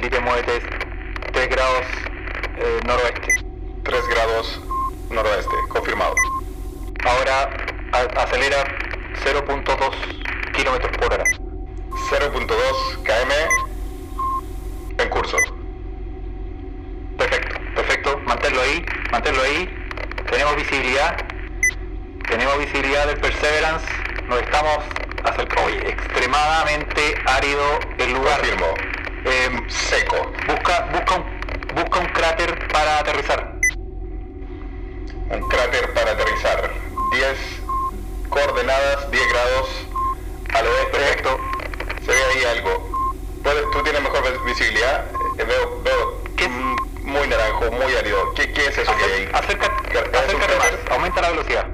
Felipe, muévete 3 grados eh, noroeste. 3 grados noroeste, confirmado. Ahora a- acelera 0.2 kilómetros por hora. 0.2 km en curso. Perfecto, perfecto. Manténlo ahí, manténlo ahí. Tenemos visibilidad. Tenemos visibilidad del Perseverance. Nos estamos acercando. Oye, extremadamente árido el lugar. Confirmo. Em, Seco. busca, busca, un, busca un cráter para aterrizar. Un cráter para aterrizar. 10 coordenadas, 10 grados al oeste. Perfecto. Se ve ahí algo. ¿Puedes- ¿Tú tienes mejor vis- visibilidad? Eh, veo, veo ¿Qué? muy naranjo, muy árido. ¿Qué, qué es eso que hay ahí? Acerca- ¿Es un acércate más. Aumenta la velocidad.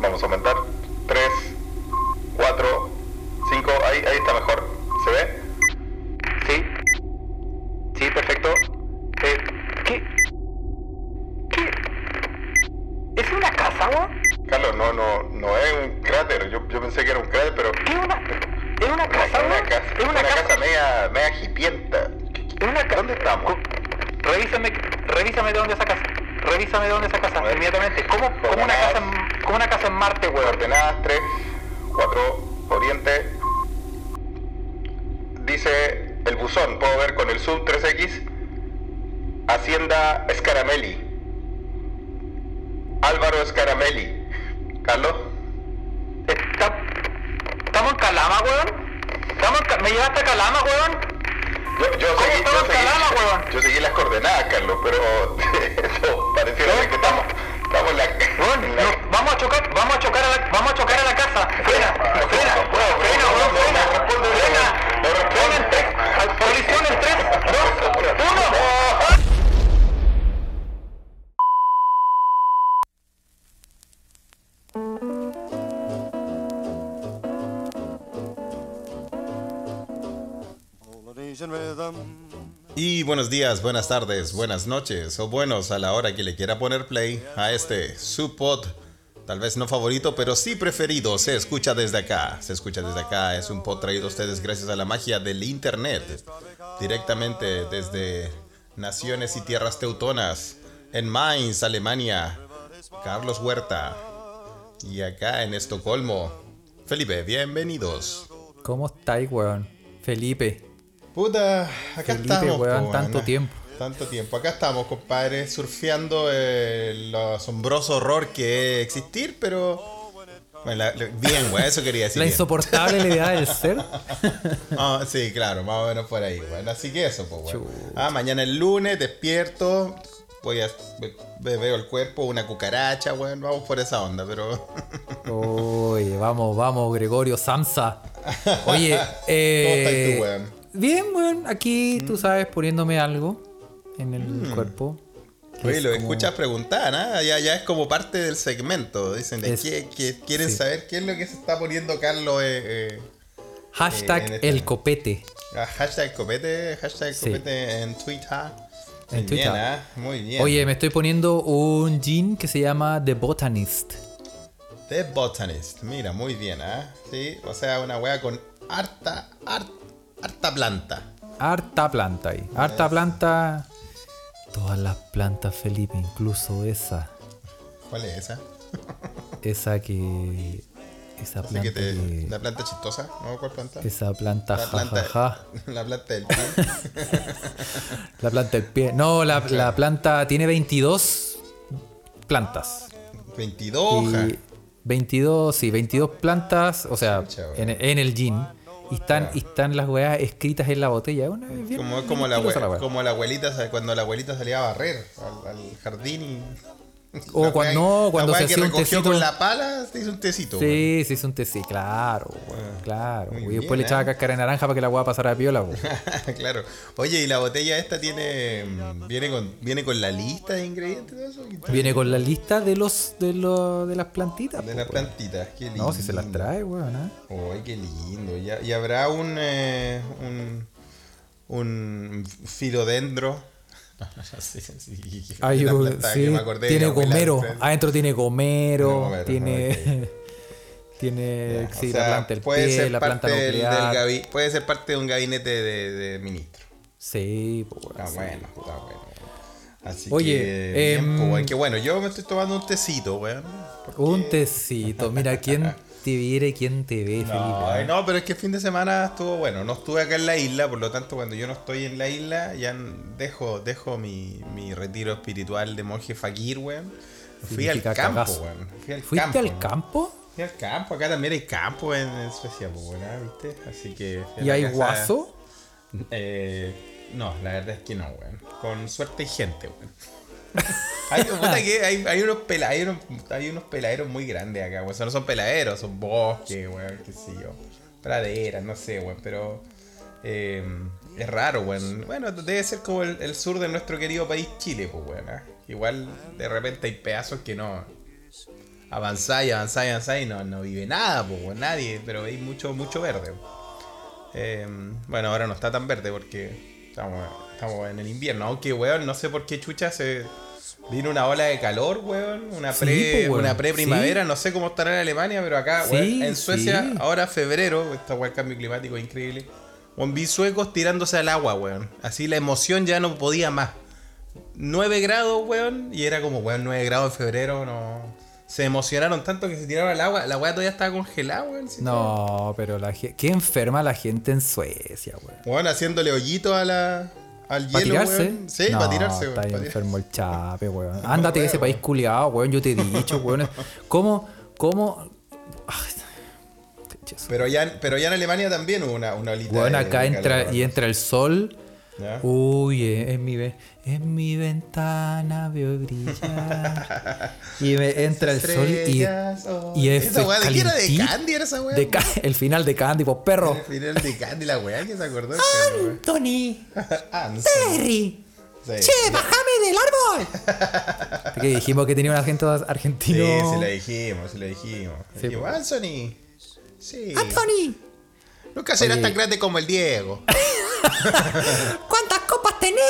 Vamos a aumentar. 3, 4, 5. Ahí, ahí está mejor. ¿Se ve? Sí. Perfecto. Eh, ¿Qué? ¿Qué? ¿Es una casa, weón? Carlos, no, no, no es un cráter. Yo, yo pensé que era un cráter, pero ¿Qué es una, es una casa, es una casa, Es una, una casa. casa media, media hipienta. Es una casa. ¿Dónde estamos? Revísame, revísame de dónde sacas. Revísame de dónde sacas A ver. inmediatamente. ¿Cómo, cómo una casa en, cómo una casa en Marte, weón? Coordenadas 3, 4, oriente. Dice el buzón, puedo ver con el zoom 3X. Hacienda Scaramelli. Álvaro Scaramelli. Carlos, ¿Estamos en Calama, weón? ¿Estamos en Ca- ¿Me llevaste a Calama, weón? yo, yo ¿Cómo seguí, estamos yo en seguí- Calama, weón? yo seguí las coordenadas, Carlos, pero eso pareciera ser que estamos, estamos en la, Weón, en la- no, vamos a chocar, vamos a chocar a la, vamos a chocar a la casa. Frena, frena, frena, weón, frena, frena, frena buenos días, buenas tardes, buenas noches o buenos a la hora que le quiera poner play a este su tal vez no favorito, pero sí preferido. Se escucha desde acá, se escucha desde acá. Es un pod traído a ustedes gracias a la magia del internet, directamente desde naciones y tierras teutonas, en Mainz, Alemania. Carlos Huerta y acá en Estocolmo. Felipe, bienvenidos. ¿Cómo estáis? Felipe. Puta, acá Felipe, estamos. weón, tanto weón. tiempo. Tanto tiempo. Acá estamos, compadre, surfeando el asombroso horror que es existir, pero. Bueno, la- bien, weón, eso quería decir. La insoportable levedad del ser. Ah, sí, claro, más o menos por ahí, weón. Así que eso, pues, weón. Ah, mañana es lunes, despierto. Voy a. ve- Veo el cuerpo, una cucaracha, weón. Vamos por esa onda, pero. Oye, vamos, vamos, Gregorio Samsa. Oye, ¿Cómo eh, estás tú, weón? Bien, weón, aquí tú sabes, poniéndome algo en el cuerpo. que Oye, lo como- escuchas preguntar, ¿ah? Ya, ya es como parte del segmento. Dicen, ¿de Es- qué, qué- quieren sí. saber qué es lo que se está poniendo Carlos eh, eh, Hashtag en este- el copete. Ah, hashtag copete, hashtag Sí. copete en Twitter. Muy En bien, Twitter. ¿ah? Muy bien. Oye, me estoy poniendo un jean que se llama The Botanist. The Botanist, mira, muy bien, ¿ah? Sí, o sea, una wea con harta, harta, harta planta. Harta planta ahí. Harta planta. Todas las plantas, Felipe, incluso esa. ¿Cuál es esa? Esa que. Esa planta que te- que- La planta chistosa, ¿no? ¿Cuál planta? Esa planta, La planta, jajaja. la planta del pie. La planta del pie. No, la, la planta tiene 22 plantas. 22 hojas. Y 22, sí, 22 plantas, o sea, en el gin. Y están, y están las weas escritas en la botella. Una, bien- Como, como, la, como abuelita, cuando la abuelita salía a barrer al, al jardín y. O cuando- no, cuando se hacía un tecito. con la pala, se hizo un tecito. Sí, sí, es un sí, claro, weón, claro. y después bien, le echaba ¿eh? cáscara de naranja para que la wea pasara de piola, claro. Oye, ¿y la botella esta tiene. mm, viene con, viene con la lista de ingredientes todo eso? Viene con la lista de los de, los, de las plantitas. De po, las plantitas, qué lindo. No, si se las trae, weón. ¿ah? Uy, qué lindo. ¿Y, y habrá un. eh, un. un filodendro? Sí, sí, Hay un- sí, tiene gomero. ¿sabes? Adentro tiene gomero. Tiene gomero, tiene. Tiene Ya, sí, o sea, la planta del puede pie, ser la planta parte del- del puede ser parte de un gabinete de, de ministro. Sí, pues, weón, Está sí. bueno, está bueno. Así Oye, que, bien, em, pues, weón, que bueno, yo me estoy tomando un tecito, weón. porque- Un tecito. Mira, ¿quién te viera y quién te ve, No, Felipe? ay, no, pero es que el fin de semana estuvo bueno. No estuve acá en la isla, por lo tanto, cuando yo no estoy en la isla, ya dejo, dejo mi, mi retiro espiritual de monje fakir, weón. Fui al campo, weón. Fui al ¿Fuiste campo, al campo? Fui al campo, acá también hay campo en, en Suecia, pues, weón, ¿ah? ¿viste? Así que. ¿Y hay casa- guaso? Eh, no, la verdad es que no, weón. Con suerte hay gente, weón. Hay, que hay, hay unos peladeros muy grandes acá, weón. No son peladeros, son bosques, weón, qué sé yo. Praderas, no sé, weón, pero. eh, es raro, weón. Bueno, debe ser como el, sur de nuestro querido país Chile, pues, weón. ¿ah? Igual de repente hay pedazos que no. Avanzáis, avanzáis, avanzáis y no, no vive nada, pues, nadie, pero hay mucho, mucho verde. Eh, bueno, ahora no está tan verde porque estamos, estamos en el invierno. Aunque, weón, no sé por qué chucha se vino una ola de calor, weón. Una Sí, pre, weón, una pre-primavera. sí. No sé cómo estará en Alemania, pero acá, Sí, weón, en Suecia, ahora febrero, esta weón, el cambio climático es increíble. Weón, vi suecos tirándose al agua, weón. Así la emoción ya no podía más. 9 grados, weón. Y era como, weón, 9 grados en febrero, no. Se emocionaron tanto que se tiraron al agua. La weá todavía estaba congelada, weón. sí, No, pero la gente. Qué enferma la gente en Suecia, weón. Weón, haciéndole hoyito a la, al ¿Para hielo, tirarse? weón. Sí, no, para tirarse, Está weón. ahí pa' enfermo el chape, weón. Ándate de ese país culiado, weón. Yo te he dicho, weón. ¿Cómo? ¿Cómo? Ay. Pero ya, pero ya en Alemania también hubo una, una olita. Weón, acá de entra y entra el sol. ¿Ya? Uy, eh, en mi, ve- mi ventana veo brillar. y me entra el sol y, oh. y es Esa weá, ¿de qué era? ¿De. Candy era esa weá? de el final de Candy, pues perro. El final de Candy, la weá que se acordó. sé. Terry, Sí. che, bájame del árbol. que dijimos que tenía un agente Sí, argentino. sí lo dijimos, sí lo dijimos. Sí, dijimos, pues. Anthony. Sí. Anthony, Nunca serás tan grande como el Diego. ¿cuántas copas tenés,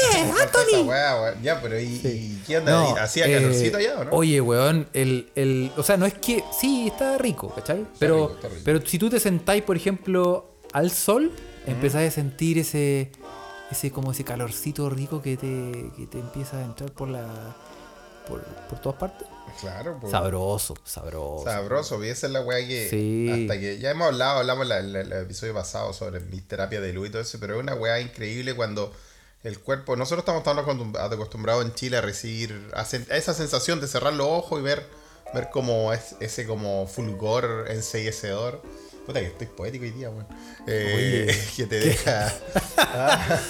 weón. Ya, pero ¿y, y qué onda? No, ¿Hacía eh, calorcito allá o no? Oye, weón, el, el, o sea, no es que, sí, está rico, ¿cachai? Pero, rico, está rico. pero si tú te sentáis, por ejemplo, al sol, empezás a sentir ese, ese como ese calorcito rico que te, que te empieza a entrar por la, por, por todas partes. Claro, pues. Sabroso, sabroso. Sabroso, y esa es la weá que. Sí. Hasta que ya hemos hablado, hablamos en el episodio pasado sobre mis terapias de luz y todo eso, pero es una weá increíble cuando el cuerpo. Nosotros estamos tan acostum- acostumbrados en Chile a recibir. a, esa sensación de cerrar los ojos y ver, ver como es, ese como fulgor enseguecedor. Puta que estoy poético hoy día, weón. Eh, que te deja. Ah,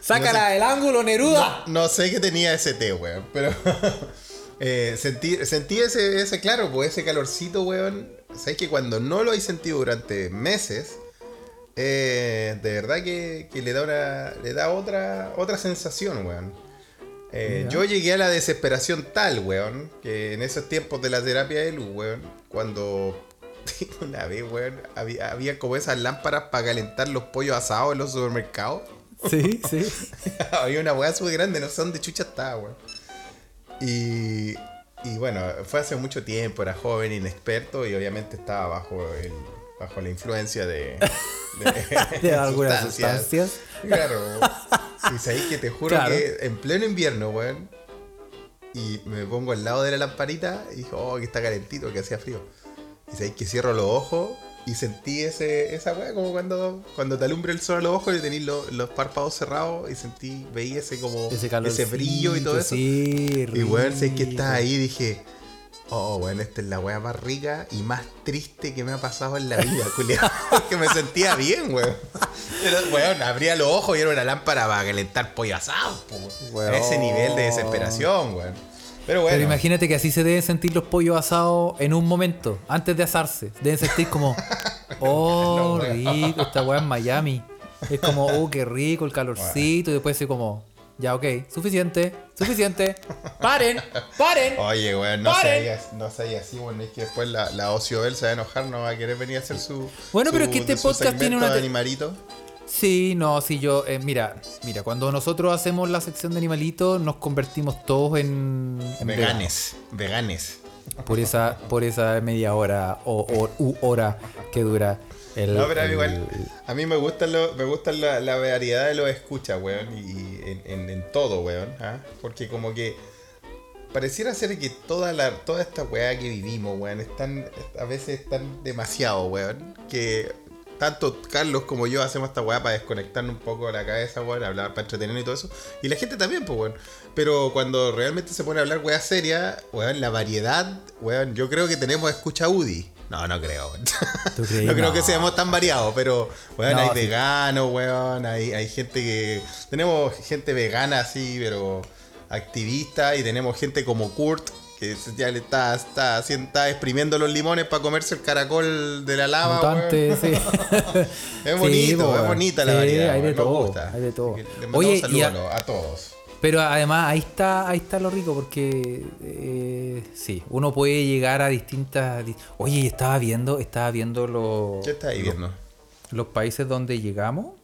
¡Sácala del ángulo, Neruda! no sé qué tenía ese té, weón, pero eh, sentí, sentí ese, ese, claro, pues ese calorcito, weón. Sabes que cuando no lo hay sentido durante meses, eh, de verdad que, que le da una, le da otra, otra sensación, weón. Eh, yo llegué a la desesperación tal, weón, que en esos tiempos de la terapia de luz, weón, cuando una vez, weón, había, había como esas lámparas para calentar los pollos asados en los supermercados. Sí, sí. Había una weá súper grande, no sé dónde chucha estaba, weón. Y, y bueno, fue hace mucho tiempo, era joven, inexperto y obviamente estaba bajo el, bajo la influencia de, de, De algunas sustancias. Claro. Y sabéis que te juro Claro. que en pleno invierno, weón, y me pongo al lado de la lamparita y dijo, oh, que está calentito, que hacía frío. Y sabéis que cierro los ojos y sentí ese, esa weá como cuando, cuando te alumbra el sol a los ojos y tenéis los, los párpados cerrados y sentí, veí ese como Ese brillo y todo eso. Sí, Y weón, sé que estás ahí dije, oh, weón, esta es la weá más rica y más triste que me ha pasado en la vida, culiado. Porque me sentía bien, weón. Pero, weón, abría los ojos y era una lámpara para calentar pollo asado, po, ese nivel de desesperación, weón. Pero bueno. Pero imagínate que así se deben sentir los pollos asados en un momento, antes de asarse. Deben sentir como, oh, No, rico, esta weá en Miami. Es como, oh, qué rico el calorcito. Y después es como, ya, ok, suficiente, suficiente. ¡Paren! ¡Paren! Oye, weón, no ¡Paren! seas no así, weón. Es que después la, la Ociobel se va a enojar, no va a querer venir a hacer su. Bueno, pero es que este podcast tiene una animalito. Sí, no, sí, yo, eh, mira, mira, cuando nosotros hacemos la sección de animalitos, nos convertimos todos en, en Veganes, veganes. por esa, por esa media hora o, o- u hora que dura el. No, pero el- igual, a mí me gusta, lo, me gusta la, la variedad de los escuchas, weón, y en, en- en todo, weón, ¿ah? porque como que pareciera ser que toda la toda esta weá que vivimos, weón, están, a veces están demasiado, weón, que tanto Carlos como yo hacemos esta weá para desconectarnos un poco la cabeza, weón, hablar para entretenernos y todo eso, y la gente también, pues, weón, pero cuando realmente se pone a hablar weá seria, weón, la variedad, weón, yo creo que tenemos escucha UDI. No, no creo. No creo No. que seamos tan variados, pero, weón, No, hay veganos, weón, hay, hay gente que... Tenemos gente vegana así, pero activista, y tenemos gente como Kurt, que ya le está, está, está exprimiendo los limones para comerse el caracol de la lava, Mutante, weón. sí. Es bonito, es bonita la Sí, variedad, hay de me todo, gusta. hay de todo. Oye, saludos y a- todos. Pero además ahí está, ahí está lo rico porque eh, sí, uno puede llegar a distintas. di- Oye, estaba viendo, estaba viendo los, ¿Qué estás ahí viendo? los países donde llegamos.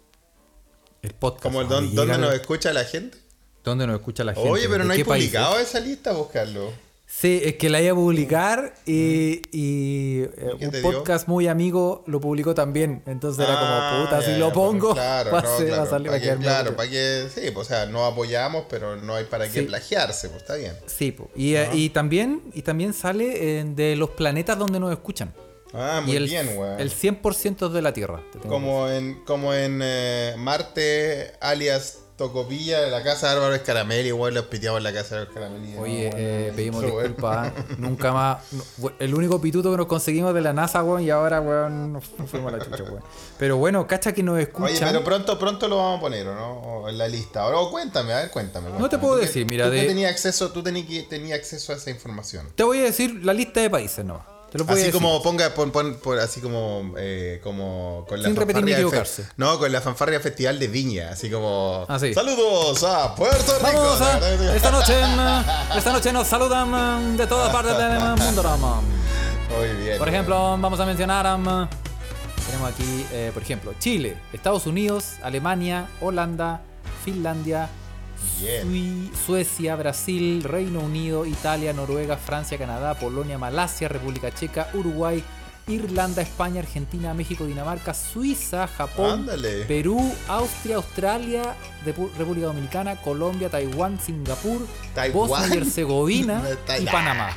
El podcast. Como el don- ¿Dónde llegan- nos escucha la gente? ¿Dónde nos escucha la gente? Oye, pero ¿De no hay qué países? publicado esa lista, buscarlo. Sí, es que la iba a publicar y, y, eh, un dio? podcast muy amigo lo publicó también. Entonces era Ah, como, puta, ya, si lo pongo, Claro, va no, ser- va a salir- para que, claro, para que, sí, pues, o sea, no apoyamos, pero no hay para qué plagiarse, pues está bien. Sí, po. y, eh, y también y también sale de los planetas donde nos escuchan. Ah, muy y el, bien, weón. el 100% de la Tierra. Como en, como en eh, Marte, alias Tocopilla, la casa de Álvaro Escaramelli, weón, los piteamos en la casa de Álvaro Escaramelli. Oye, No, eh, pedimos eso, disculpas. ¿ah? Nunca más. no, el único pituto que nos conseguimos de la NASA, weón, y ahora, weón, nos fuimos a la chucha, weón. Pero bueno, cacha que nos escuchan. Oye, pero pronto, pronto lo vamos a poner, ¿o no? O en la lista. Ahora, o cuéntame, a ver, cuéntame. te cuéntame. puedo decir, mira, Tú de- tenías acceso, tú tenías, tenías acceso a esa información. Te voy a decir la lista de países, no. Te lo Así como ponga, pon, pon- pon- así como, eh, como con la Sin repetir ni fanfarria de fe- equivocarse. No, con la fanfarria festival de Viña, así como. Ah, sí. Saludos a Puerto Rico. Vamos a, esta noche, eh, esta noche nos saludan eh, de todas partes del mundo. Muy bien. Por ejemplo, vamos a mencionar um, tenemos aquí, eh, por ejemplo, Chile, Estados Unidos, Alemania, Holanda, Finlandia, Bien. Suecia, Brasil, Reino Unido, Italia, Noruega, Francia, Canadá, Polonia, Malasia, República Checa, Uruguay, Irlanda, España, Argentina, México, Dinamarca, Suiza, Japón, Ándale. Perú, Austria, Australia, República Dominicana, Colombia, Taiwán, Singapur, Taiwán. Bosnia y Herzegovina y Panamá.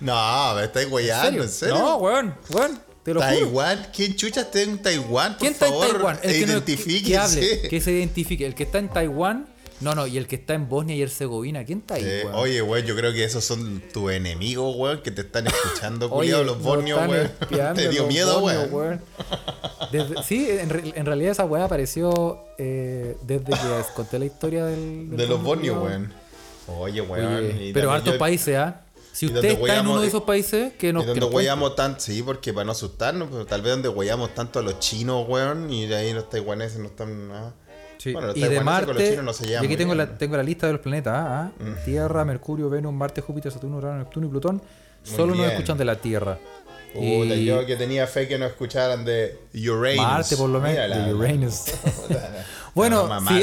No, me estáis guayando, ¿en serio? No, weón, weón, te lo juro. Taiwán, ¿quién chucha está en Taiwán? Por ¿Quién está en Taiwán? El que, no- que hable, que se identifique. El que está en Taiwán, no, no, y el que está en Bosnia y Herzegovina, ¿quién está ahí, Eh, weón? oye, weón, yo creo que esos son tus enemigos, weón, que te están escuchando, culiao, los están weón. Te dio miedo, bosnios, weón. Desde- sí, en, re- en realidad esa weá apareció eh, desde que conté la historia del, del De los bosnios, culiao. weón. Oye, weón. Oye, pero hartos yo- países, ¿ah? Si usted está en uno de esos países, que nos, Y donde huellamos tanto, sí, porque para no asustarnos, pero tal vez donde huellamos tanto a los chinos, weón, y de ahí los taiwaneses no están nada. Sí. Bueno, y de Marte, chinos no se y aquí tengo bien. la, tengo la lista de los planetas, ¿ah? ¿ah? Tierra, Mercurio, Venus, Marte, Júpiter, Saturno, Urano, Neptuno y Plutón. Muy Solo nos escuchan de la Tierra. Puta, Y yo que tenía fe que no escucharan de Uranus. Marte, por lo menos, de Uranus. Bueno, sí.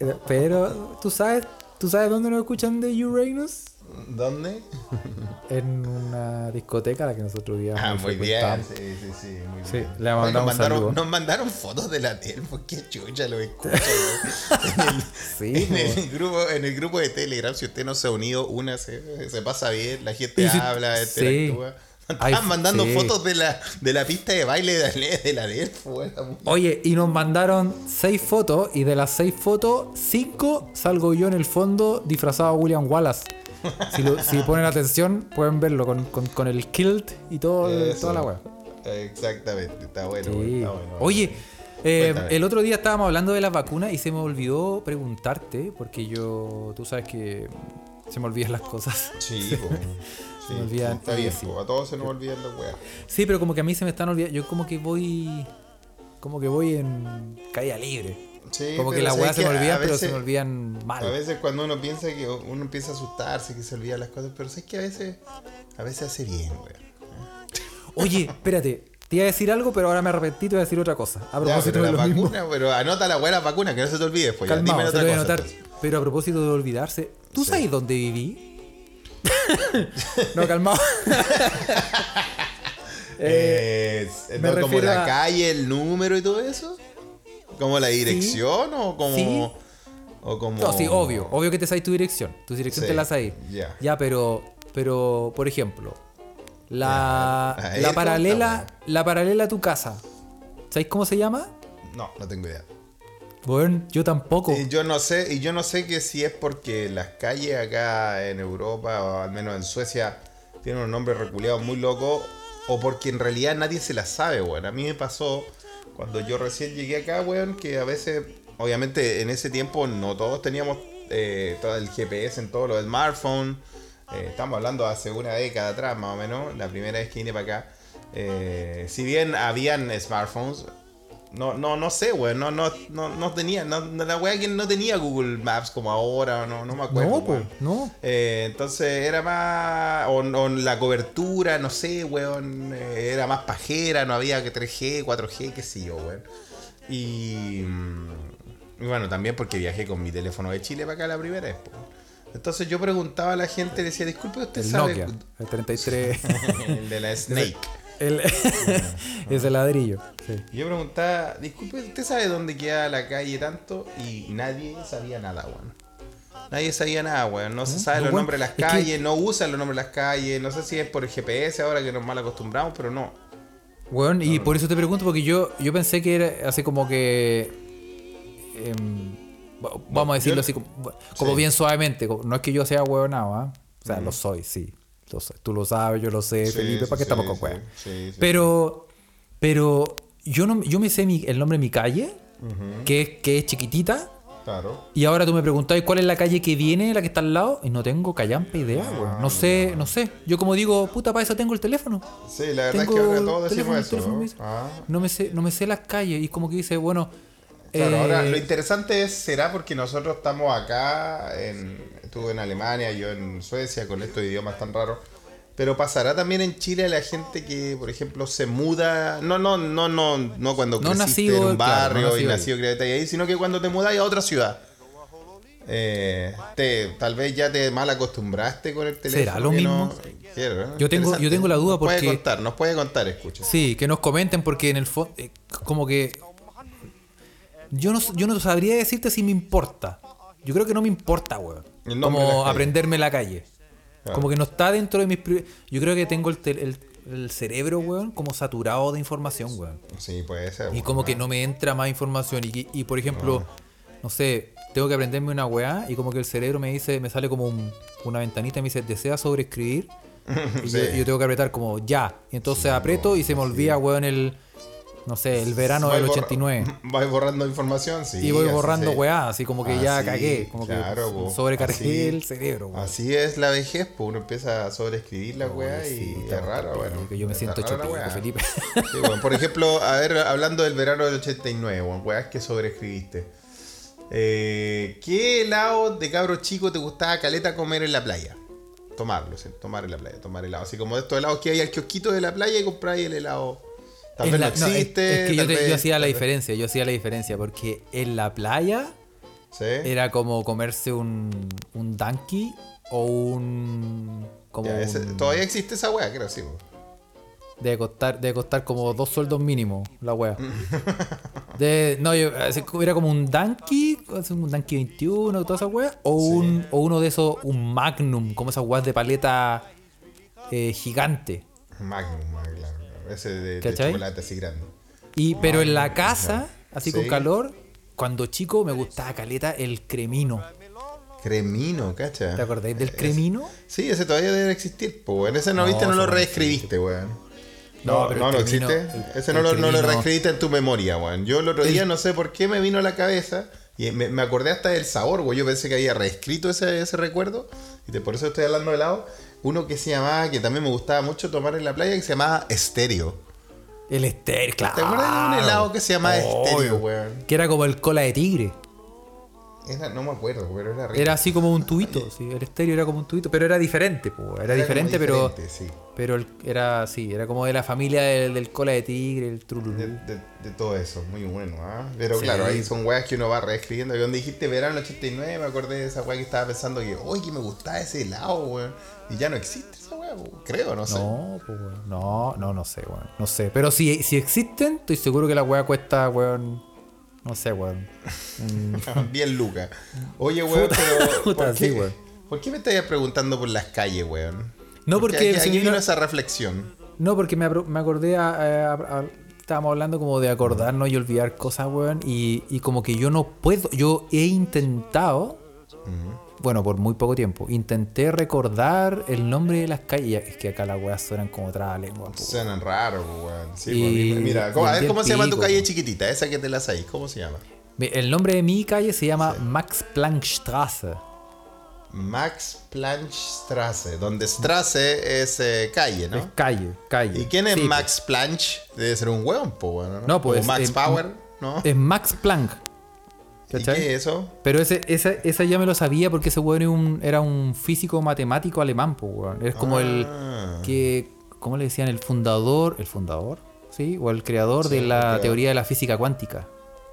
Eh, Pero, ¿tú sabes, ¿tú sabes dónde nos escuchan de Uranus? ¿Dónde? En una discoteca a la que nosotros íbamos. Ah, muy bien. Sí, sí, sí, muy Sí, bien. le Oye, mandamos nos, mandaron, saludo. nos mandaron fotos de la tele, porque chucha lo escucha, weón. en, el, Sí, en, el po. grupo, en el grupo de Telegram, si usted no se ha unido, una se, se pasa bien, la gente habla, interactúa. Ay, Estaban mandando sí. fotos de la, de la pista de baile de la, de la Delf, weón. Oye, y nos mandaron seis fotos, y de las seis fotos, cinco salgo yo en el fondo disfrazado a William Wallace. Si, lo- si ponen atención, pueden verlo con, con- con el kilt y todo, Eso. toda la weá. Exactamente, está bueno, Sí. weón, está bueno. Oye, eh, el otro día estábamos hablando de las vacunas y se me olvidó preguntarte, porque yo, tú sabes que se me olvidan las cosas. Sí, po. Sí, me olvidan, está bien, sí. a todos se nos olvidan las weas. Sí, pero como que a mí se me están olvidando. Yo como que voy. Como que voy en caída libre. Sí, como que las weas se me a olvidan, pero se me olvidan mal. A veces cuando uno piensa que uno empieza a asustarse, que se olvidan las cosas, pero sé que a veces, a veces hace bien, weón. Oye, espérate. Te iba a decir algo, pero ahora me arrepentí y te voy a decir otra cosa. A Ya, propósito pero de la mismo. vacuna, pero anota la buena vacuna, que no se te olvide después. ya, Calmado, dime otra a anotar. Pero a propósito de olvidarse, ¿tú Sí. sabes dónde viví? no, calmado. Eh, no, como refiero la a- calle, el número y todo eso. ¿Como la dirección o como.? Sí. O como. No, sí, obvio. Obvio que te sabes tu dirección. Tu dirección Sí, te la sabes. ya. Ya, pero, pero, por ejemplo, la, la paralela, la paralela a tu casa. ¿Sabéis cómo se llama? No, no tengo idea. Bueno, yo tampoco. Y yo no sé, y yo no sé que si es porque las calles acá en Europa, o al menos en Suecia, tienen un nombre reculeado muy loco, o porque en realidad nadie se las sabe, weón. A mí me pasó cuando yo recién llegué acá, weón, que a veces, obviamente en ese tiempo no todos teníamos eh, todo el GPS en todo lo del smartphone. Eh, estamos hablando hace una década atrás, más o menos, la primera vez que vine para acá. Eh, si bien habían smartphones, no, no, no sé, weón. No, no, no, no tenía. No, la weá que no tenía Google Maps como ahora, no, no me acuerdo. no, weón. no. Eh, entonces era más. O, o la cobertura, no sé, weón. eh, era más pajera, no había que 3G, 4G, qué sé yo, weón. Y. mm, y bueno, también porque viajé con mi teléfono de Chile para acá la primera vez, po. Entonces yo preguntaba a la gente, le decía, disculpe, usted El sabe. Nokia, el 33. el de la Snake. El, ese ladrillo. sí. Yo preguntaba, disculpe, ¿usted sabe dónde queda la calle tanto? Y nadie sabía nada, weón. Nadie sabía nada, weón. No se sabe no, los weón, nombres de las que- calles, no usan los nombres de las calles. No sé si es por el GPS ahora que nos mal acostumbramos, pero no. Bueno, y por eso te pregunto, porque yo, yo pensé que era así como que. em, va- vamos a decirlo yo- así, como, como Sí. bien suavemente. No es que yo sea huevonado, ¿ah? O sea, lo soy, sí. Lo sé. Tú lo sabes, yo lo sé, Sí, Felipe, ¿para qué estamos con. Pero, pero yo no yo me sé mi- el nombre de mi calle, que, es, que es chiquitita. Claro. Y ahora tú me preguntáis cuál es la calle que viene, la que está al lado, y no tengo callampa idea, Ah. No sé, no sé. Yo como digo, puta, para eso tengo el teléfono. Sí, la verdad Tengo es que ahora todos decimos teléfono, el eso. teléfono ¿no? me dice- Ah. No me sé, no me sé las calles. Y como que dice, bueno. Claro, eh, ahora lo interesante es, será porque nosotros estamos acá, en, estuve en Alemania, yo en Suecia, con estos idiomas tan raros, pero pasará también en Chile a la gente que, por ejemplo, se muda, no, no, no, no, no cuando No creciste nacido, en un claro, no barrio y nacido criado ahí, sino que cuando te mudas a otra ciudad. Eh, te, tal vez ya te mal acostumbraste con el teléfono. ¿Será lo mismo? no- Quiero, ¿eh? Yo tengo- yo tengo la duda Nos puede porque- contar, nos puede contar, escucha. Sí, que nos comenten porque en el fondo, como que yo no, yo no sabría decirte si me importa. Yo creo que no me importa, weón. Como aprenderme la calle. Claro. Como que no está dentro de mis... Yo creo que tengo el, el- el cerebro, weón, como saturado de información, weón. Sí, puede ser. Y como que no me entra más información. Y, y, por ejemplo, no sé, tengo que aprenderme una weá y como que el cerebro me dice, me sale como un- una ventanita y me dice, ¿desea sobreescribir? Y yo, Sí. yo tengo que apretar como ya. Y entonces aprieto y se me olvida, weón, el, no sé, el verano Vais del borra- 89. Vais borrando información, sí. y voy borrando weá, así como que ya Así, cagué. Como claro, que sobrecargué el cerebro, weón. Así es la vejez, pues uno empieza a sobreescribir la weá y es raro, bueno. que yo me es siento hecho weá. Felipe. Sí, bueno, por ejemplo, a ver, hablando del verano del 89, bueno, weas que sobreescribiste. Eh, ¿Qué helado de cabro chico te gustaba caleta comer en la playa? Tomarlo, sí, tomar en la playa, tomar helado. Así como de estos helados que hay al kiosquito de la playa y compráis el helado. Tal En vez la- no no, es- existe. es, que yo, hacía la vez- diferencia, yo hacía la diferencia, porque en la playa ¿Sí? era como comerse un, un donkey o un... Como Ya, ese- un- todavía existe esa wea, creo, sí. po. de costar, de costar como dos sueldos mínimos la wea. De, no, yo, era como un así un donkey 21, toda esa wea, o, un, o uno de esos, un magnum, como esas weas de paleta eh, gigante. Magnum, claro. Ese de, chocolate así grande. Y, pero en la casa, así con calor, cuando chico me gustaba caleta el cremino. Cremino, ¿cacha? ¿Te acordáis del Es- cremino? Sí, ese todavía debe existir, pues, weón. Ese no, No, viste, no lo reescribiste, weón. No, No, pero no, el no cremino- existe. el- Ese el no lo, no lo reescribiste en tu memoria, weón. Yo el otro día no sé por qué me vino a la cabeza y me, me acordé hasta del sabor, weón. Yo pensé que había reescrito ese, ese recuerdo y de, por eso estoy hablando de helado. Uno que se llamaba, que también me gustaba mucho tomar en la playa, que se llamaba Estéreo. El estéreo, claro. ¿Te acuerdas de un helado que se llamaba. Estéreo, weón? Que era como el cola de tigre. Era, no me acuerdo, pero era rico. Era así como un tubito, sí, el estéreo era como un tubito, pero era diferente, po, era, Era diferente, como pero diferente, sí. pero el- era sí, era como de la familia del, del cola de tigre, el trululú. De, de- de todo eso, muy bueno, ¿ah? Pero Sí. claro, ahí son weas que uno va reescribiendo. Cuando dijiste verano 89, me acordé de esa wea que estaba pensando que, oye, que me gustaba ese helado, weón. Y ya no existe esa wea, po, creo, no sé. No, pues, no, no, no sé, weón. No sé. Pero si, si existen, estoy seguro que la weá cuesta, weón. No sé, weón. un- Bien Luca. Oye, weón, pero. puta, ¿por, qué, sí, weón. ¿Por qué me estáis preguntando por las calles, weón? No, porque se aquí vino esa reflexión. No, porque me, me acordé a, a- a- Estábamos hablando como de acordarnos y olvidar cosas, weón. Y, y como que yo no puedo. Yo he intentado. Bueno, por muy poco tiempo. Intenté recordar el nombre de las calles. Es que acá las weas suenan como lengua, po. Suenan raro, weón. Sí, Y- pues, mira, ¿cómo, a ver, ¿cómo se llama tu calle chiquitita? Esa que te la sabéis, ¿cómo se llama? El nombre de mi calle se llama Max Planck Straße. Max Planck Straße, donde Straße es eh, calle, Es ¿no? calle, calle. ¿Y quién es Sí, Max Planck? Debe ser un hueón, po, bueno, ¿no? No, pues, O Max Power, ¿no? Es Max Planck. ¿Y ¿Cachai? qué es eso? Pero ese, esa, esa ya me lo sabía porque ese weón era un, era un físico matemático alemán, pues, weón. Es como Ah. el que, ¿cómo le decían? El fundador, ¿el fundador? ¿Sí? O el creador Sí, de la creador. teoría de la física cuántica.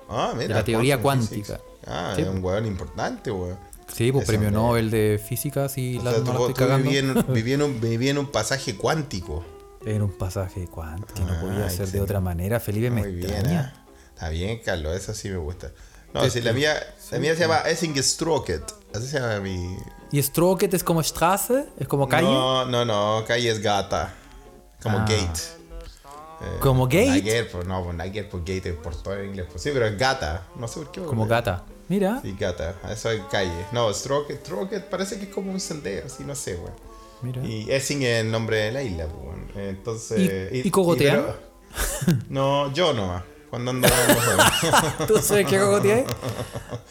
Ah, mira. de la teoría cuántica. physics. Ah, Sí. es un hueón importante, weón. Sí, pues premio. Nobel de física, sí, O la, sea, no tú, la tú viví, en, viví en un, viví en un pasaje cuántico. En un pasaje cuántico, que no Ah, podía ser de otra manera. Felipe me Muy bien, extraña. ah. Está bien, Carlos, eso sí me gusta. No, Es que- la mía, la mía se llama Essing Stroket. Así se llama mi. ¿Y Stroket es como Straße? ¿Es como calle? No, no, no, calle es gata. Como Ah. gate. Eh, ¿Como gate? Naguer, pues no, pues Naguer, pues gate por todo en inglés. Pues sí, pero es gata. No sé por qué. Como gata. Mira, Sí, gata. Eso es calle. No, Stroket, Stroket parece que es como un sendero, así, no sé, güey. mira. Y Essing es el nombre de la isla, pues, weón. Entonces. ¿Y- y cogotean? pero- no, yo nomás. Cuando ando. ¿Tú sabes qué cogoteé?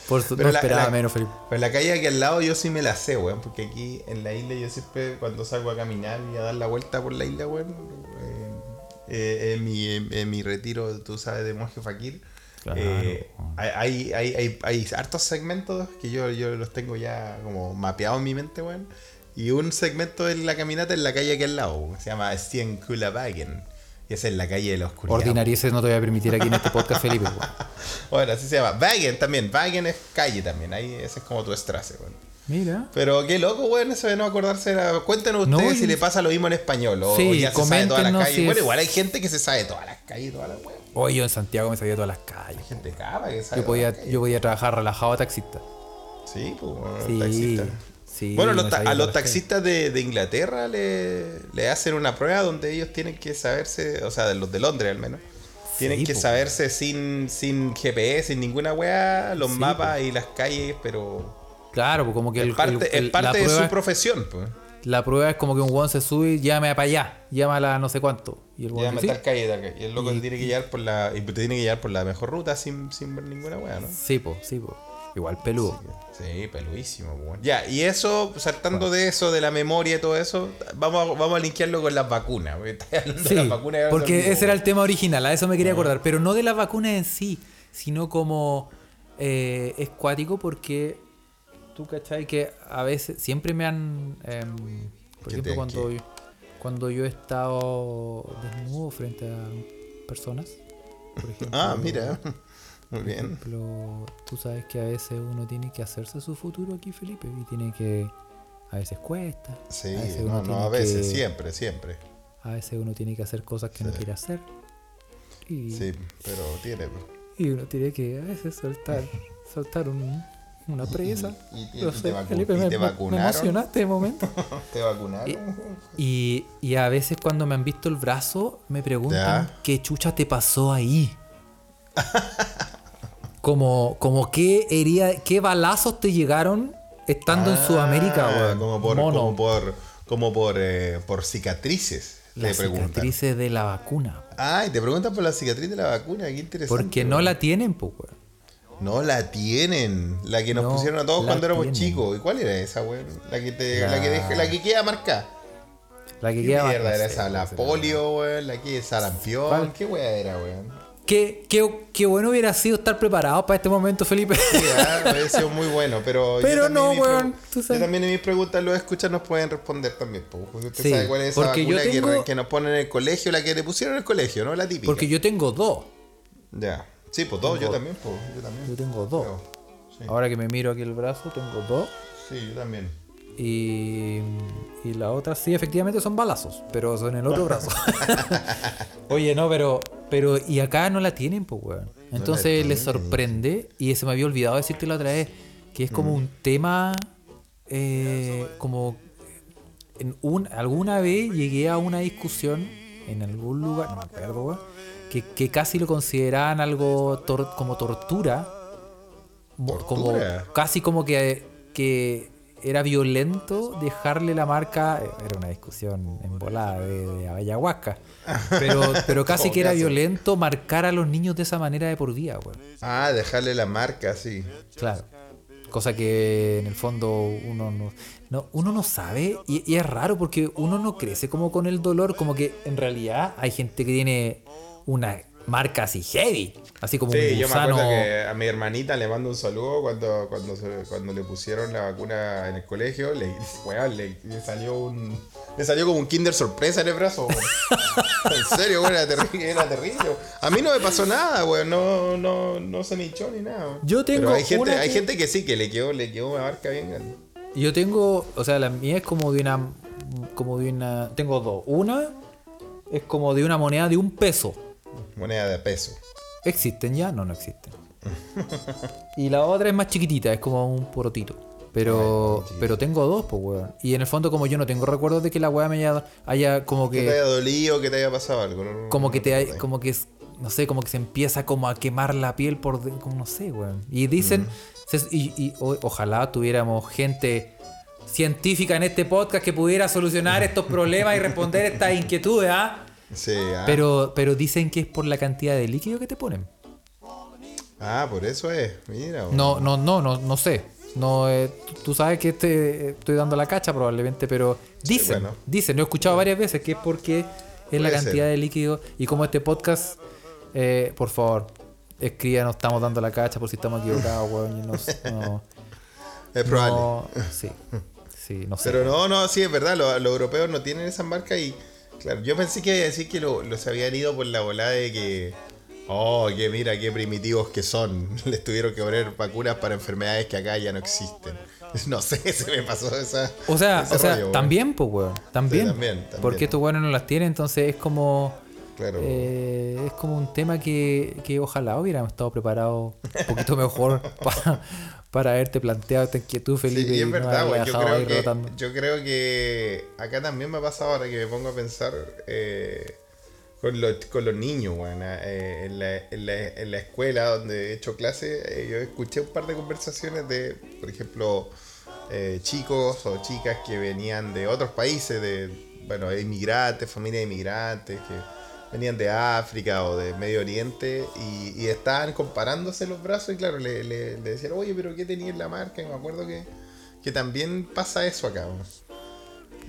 Por su, Pero no la- esperaba la- menos, Felipe. Pero la calle aquí al lado yo sí me la sé, weón. Porque aquí en la isla yo siempre cuando salgo a caminar y a dar la vuelta por la isla, weón. eh, eh, en, mi, en, en mi retiro, tú sabes, de monje fakir. Claro, eh, hay, hay, hay, hay hartos segmentos que yo, yo los tengo ya como mapeados en mi mente, weón. Y un segmento de la caminata en la calle aquí al lado, weón. se llama Stienkulabagen. Y esa es la calle de la oscuridad. Ordinarieces no te voy a permitir aquí en este podcast, Felipe. weón. Bueno, así se llama. Wagen también. Wagen es calle también. Ahí ese es como tu estrace, weón. Mira. Pero qué loco, weón, eso de no acordarse. de la- Cuéntenos No, ustedes si le pasa lo mismo en español. O, Sí, ya se sabe todas las calles. si Bueno, igual hay gente que se sabe todas las calles, todas las weón. Hoy yo en Santiago me sabía todas las calles. Gente capa que sabe. Yo podía, yo podía trabajar relajado a taxista. Sí, pues, bueno, Sí, taxistas. Sí, Bueno, los a los taxistas de, de Inglaterra le, le hacen una prueba donde ellos tienen que saberse, o sea, de los de Londres al menos, tienen Sí, que po. saberse sin, sin GPS, sin ninguna weá, los Sí, mapas y las calles, pero Claro, pues como que el, es parte, el- el- es parte la, de su profesión, pues. la prueba es como que un weón se sube y llame para allá, llámala no sé cuánto. Y el weón a tal calle, tal calle. Y el loco Y- tiene que llegar por la. Y tiene que llegar por la mejor ruta sin, sin ver ninguna weá, ¿no? sí, po, sí, po. Igual peludo. Sí, peludísimo, weón. Ya, y eso, saltando de eso, de la memoria y todo eso, vamos a, vamos a linkearlo con las vacunas. Sí, las vacunas, porque se ese era el tema original, a eso me quería acordar, pero no de las vacunas en sí, sino como eh, es cuático porque tú cachai que a veces siempre me han, em, por ¿Qué te- ejemplo, cuando, yo, cuando yo he estado desnudo frente a personas, por ejemplo, Ah, mira. Muy por bien. ejemplo, tú sabes que a veces uno tiene que hacerse su futuro aquí, Felipe, y tiene que, a veces cuesta, Sí, a veces no, no, a veces, que- siempre, siempre. a veces uno tiene que hacer cosas que no quiere hacer. Y, Sí, pero tiene. pues. y uno tiene que a veces soltar, soltar un- una presa. y- y- No y sé, te vacu- Felipe, me, te me vacunaron? emocionaste de momento. ¿Te vacunaron? Y, y a veces cuando me han visto el brazo, me preguntan Ya. qué chucha te pasó ahí. como, como qué herida, qué balazos te llegaron estando en Ah, Sudamérica, weón. Como por, Mono. como por, como por, eh, por cicatrices. Las te preguntan. cicatrices de la vacuna. Ah, y te preguntan por la cicatriz de la vacuna, qué interesante. Porque no la tienen, pues, weón. No la tienen. La que nos No pusieron a todos cuando éramos tienen. chicos. ¿Y cuál era esa, weón? La que te, la... La- que deja- la que queda marcada. La que ¿Qué queda mierda era esa? La polio, weón. La que sarampión. ¿Cuál? ¿Qué weá era, weón? Qué, qué, qué bueno hubiera sido estar preparados para este momento, Felipe. Sí, ah, hubiera sido muy bueno, pero. Pero no, weón, tú sabes. Yo también en mis preguntas los escuchas nos pueden responder también, po, porque usted Sí, sabe cuál es esa vacuna que- tengo- que, nos ponen en el colegio, la que le pusieron en el colegio, ¿no? La típica. Porque yo tengo dos. Ya. Sí, pues dos, yo también, pues. Yo también. Yo tengo dos. Sí. Ahora que me miro aquí el brazo, tengo dos. Sí, yo también. Y, y la otra sí, efectivamente son balazos, pero son en el otro brazo. Oye, no, pero, pero y acá no la tienen, pues, weón. Entonces les sorprende, y se me había olvidado decirte la otra vez, que es como un tema, eh, como en un, alguna vez llegué a una discusión en algún lugar, no me acuerdo, weón, que, que casi lo consideraban algo tor- como tortura, mo- como ¿Tortura? casi como que, que era violento dejarle la marca, eh, era una discusión en volada de, de ayahuasca, pero, pero casi que era violento marcar a los niños de esa manera de por vida, weón. Ah, dejarle la marca, sí. Claro. Cosa que en el fondo uno no, no- uno no sabe y, y es raro porque uno no crece como con el dolor, como que en realidad hay gente que tiene una marca así heavy, así como un Sí, yo me acuerdo que a mi hermanita le mando un saludo cuando, cuando, cuando le pusieron la vacuna en el colegio. Le, weón, le, le salió un. Le salió como un Kinder sorpresa en el brazo, weón. En serio, weón, era terrible, era terrible. A mí no me pasó nada, weón. No, no, no se me hinchó ni nada. weón. Yo tengo Pero hay gente que sí, que le quedó, le quedó una marca bien grande. Yo tengo, o sea, la mía es como de una, como de una, tengo dos. Una es como de una moneda de un peso. Moneda de peso. ¿Existen ya? No, no existen. y la otra es más chiquitita, es como un porotito. Pero, pero tengo dos, pues, weón. Y en el fondo, como yo no tengo recuerdos de que la weá me haya, haya como Que te que. haya dolido, que te haya pasado algo. no- Como no que te te hay- como que es- no sé, como que se empieza como a quemar la piel por como no sé, weón. Y dicen, se- y, y o- ojalá tuviéramos gente científica en este podcast que pudiera solucionar estos problemas y responder estas inquietudes, ¿ah? Sí, ah. Pero, pero dicen que es por la cantidad de líquido que te ponen. Ah, por eso es. Mira. No, no, no, no, no sé. No, eh, tú- sabes que este, estoy dando la cacha probablemente, pero dicen, bueno. dicen, lo he escuchado varias veces que es porque es la cantidad ser. de líquido y como este podcast, eh, por favor, escriban, no estamos dando la cacha por si estamos equivocados, weón. y no, no, Es probable. no- sí, sí, no sé. Pero no, no, sí, es verdad, los, los europeos no tienen esa marca y, claro, yo pensé que iba a decir que lo- los habían ido por la volada de que, oh, que mira, qué primitivos que son, les tuvieron que poner vacunas para enfermedades que acá ya no existen. No sé, se me pasó esa... O sea, ese o sea rollo, también, pues, weón. También. también, también. Porque estos weones no las tienen, entonces es como. Claro. eh, es como un tema que, que ojalá hubiéramos estado preparados un poquito mejor para, para haberte planteado esta inquietud, Sí, Felipe. y es no verdad, güey. Yo creo, que, yo creo que acá también me ha pasado ahora que me pongo a pensar eh, con, los, con los niños, güey. eh, en, la, en, la, en la escuela donde he hecho clase, eh, yo escuché un par de conversaciones de, por ejemplo, eh, chicos o chicas que venían de otros países, de, bueno, inmigrantes, familias de inmigrantes, que venían de África o de Medio Oriente y, y estaban comparándose los brazos y claro, le, le- le decían, oye, pero ¿qué tenía en la marca? Y me acuerdo que, que también pasa eso acá.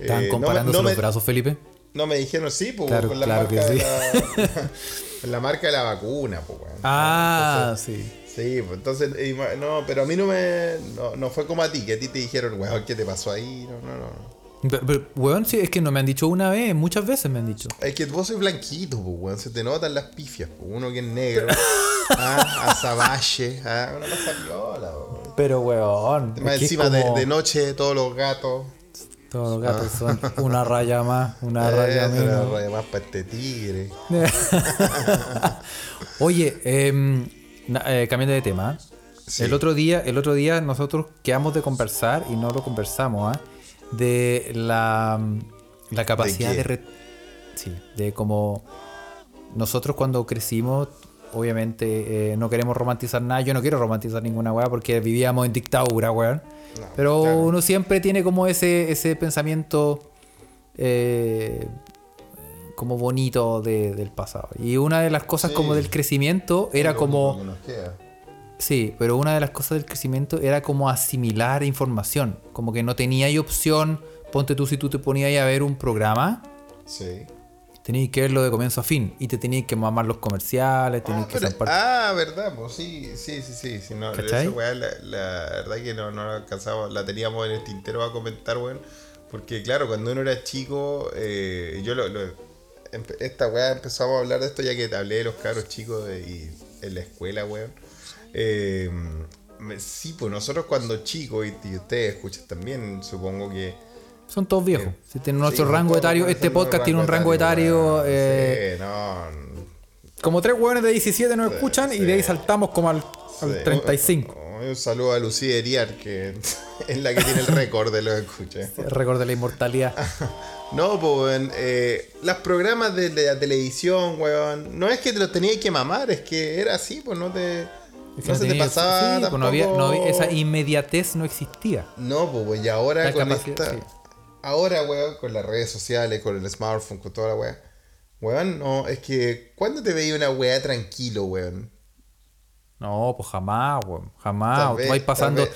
¿Están Eh, no me- comparándose no me, los brazos, Felipe? No me dijeron sí, pues, Claro, con la claro marca que de la, con la marca de la vacuna, pues, weón. Ah, sí. Sí, pues entonces, no, pero a mí no me, no, no fue como a ti, que a ti te dijeron, weón, ¿qué te pasó ahí? No, no, no. Pero, pero, weón, sí, es que no me han dicho una vez, muchas veces me han dicho. Es que vos sois blanquito, pues, weón, se te notan las pifias, pues, uno que es negro, ah, azabache, ah, una cosa viola, weón. Pero, weón. Más encima de, como- de noche, todos los gatos. Todos los gatos son una raya más, una eh, raya menos. raya más para este tigre. Oye, em, eh, cambiando de tema. Sí. El otro día, el otro día nosotros quedamos de conversar y no lo conversamos, ¿ah? De la, la capacidad de, re- sí, de como nosotros cuando crecimos, obviamente eh, no queremos romantizar nada. Yo no quiero romantizar ninguna weá porque vivíamos en dictadura, weón. No, Pero claro. uno siempre tiene como ese, ese pensamiento eh, como bonito de- del pasado. Y una de las cosas Sí. como del crecimiento era como... único que nos queda. Sí, pero una de las cosas del crecimiento era como asimilar información. Como que no tenía ahí opción. Ponte tú si tú te ponías ahí a ver un programa, Sí. teníais que verlo de comienzo a fin. Y te teníais que mamar los comerciales, teníais Ah, que pero- ah, verdad, pues sí, sí, sí, sí. sí no, esa weá, la, la verdad que no, no la alcanzamos, la teníamos en el tintero a comentar, weón. Porque claro, cuando uno era chico, eh, yo lo, lo- esta weá empezamos a hablar de esto ya que te hablé de los caros chicos de- y en la escuela, weón. Eh, sí, pues nosotros cuando chicos, y, y ustedes escuchan también, supongo que... Son todos viejos. eh, Si tienen nuestro sí, rango etario, este podcast tiene un rango etario. weón. eh, Sí, no, Como tres hueones de 17 nos Sí, escuchan y sí. de ahí saltamos como al, al Sí, 35. Un, un saludo a Lucía Eriar, que es la que tiene el récord de los escuchas. El récord de la inmortalidad. No, pues, eh, los programas de, de la televisión, weón, no es que te los tenías que mamar, es que era así, pues no te. No se te pasaba sí, tampoco. no había, no había- esa inmediatez no existía. No, pues, y ahora La con esta. sí. Ahora, weón, con las redes sociales, con el smartphone, con toda la weá. Weón, no, es que. ¿Cuándo te veía una weá tranquilo, weón? No, pues jamás, weón. Jamás. Vez, vais pasando.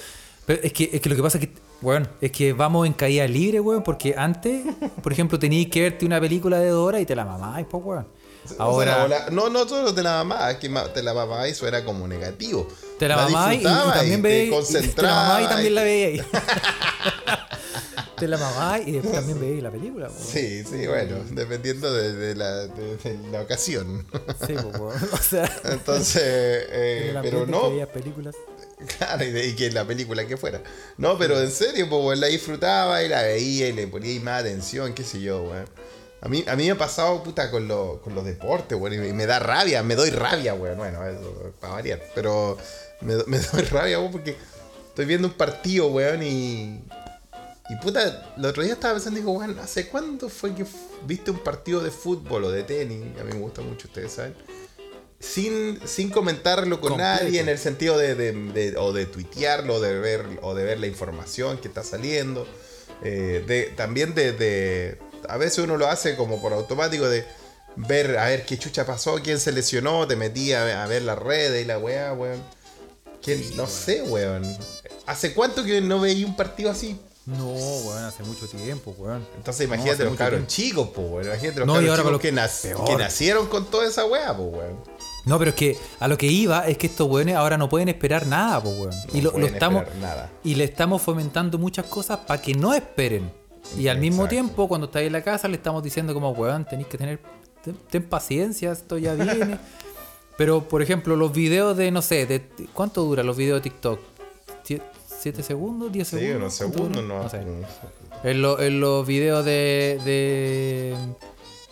Pero es que, es que lo que pasa es que, weón, es que vamos en caída libre, weón, porque antes, por ejemplo, tenías que verte una película de dos horas y te la mamáis, pues, weón. Ahora O sea, la- no, no solo te la mamá, que ma- te la mamá eso era como negativo. te la mamáis y, también te veíais. y Te la mamáis y también la veíais. te la mamáis y después también veíais la película. Sí, sí, bueno, dependiendo de, de la, de- de la ocasión. Sí, pues. O sea, Entonces, eh, en pero que no, veías películas. claro, y, de- y que la película que fuera. No, pero en serio, pues la disfrutaba y la veía y le ponía más atención, qué sé yo, weón. A mí, a mí me ha pasado, puta, con, lo- con los deportes, weón, y me, y me da rabia, me doy rabia, weón. Bueno, eso para variar, pero me, me doy rabia, weón, porque estoy viendo un partido, weón, y. Y puta, el otro día estaba pensando, digo, weón, ¿hace cuándo fue que viste un partido de fútbol o de tenis? A mí me gusta mucho, ustedes saben. Sin, sin comentarlo con Completo. nadie en el sentido de, de- de- o de tuitearlo de ver, o de ver la información que está saliendo. eh, de, también de- A veces uno lo hace como por automático de ver a ver qué chucha pasó, quién se lesionó, te metí a, ver- a ver las redes y la weá, weón. ¿Quién- no sé, weón. ¿Hace cuánto que no veía un partido así? No, weón, hace mucho tiempo, weón. Entonces No, imagínate hace los cabros chicos, po, weón. Imagínate los No, cabros chicos que, lo- nac- peor. que nacieron con toda esa weá, po, weón. No, pero es que a lo que iba es que estos weones ahora no pueden esperar nada, pues weón. y lo, estamos nada. y le estamos fomentando muchas cosas para que no esperen. Y al mismo Exacto. tiempo, cuando estáis en la casa, le estamos diciendo como, weón, tenéis que tener, ten, ten paciencia, esto ya viene. pero, por ejemplo, los videos de, no sé, de, ¿cuánto dura los videos de TikTok? Sie- ¿Siete segundos? ¿Diez Sí, segundos? unos ¿Cuánto segundos, duran? no. sé. En, lo- en los videos de, de,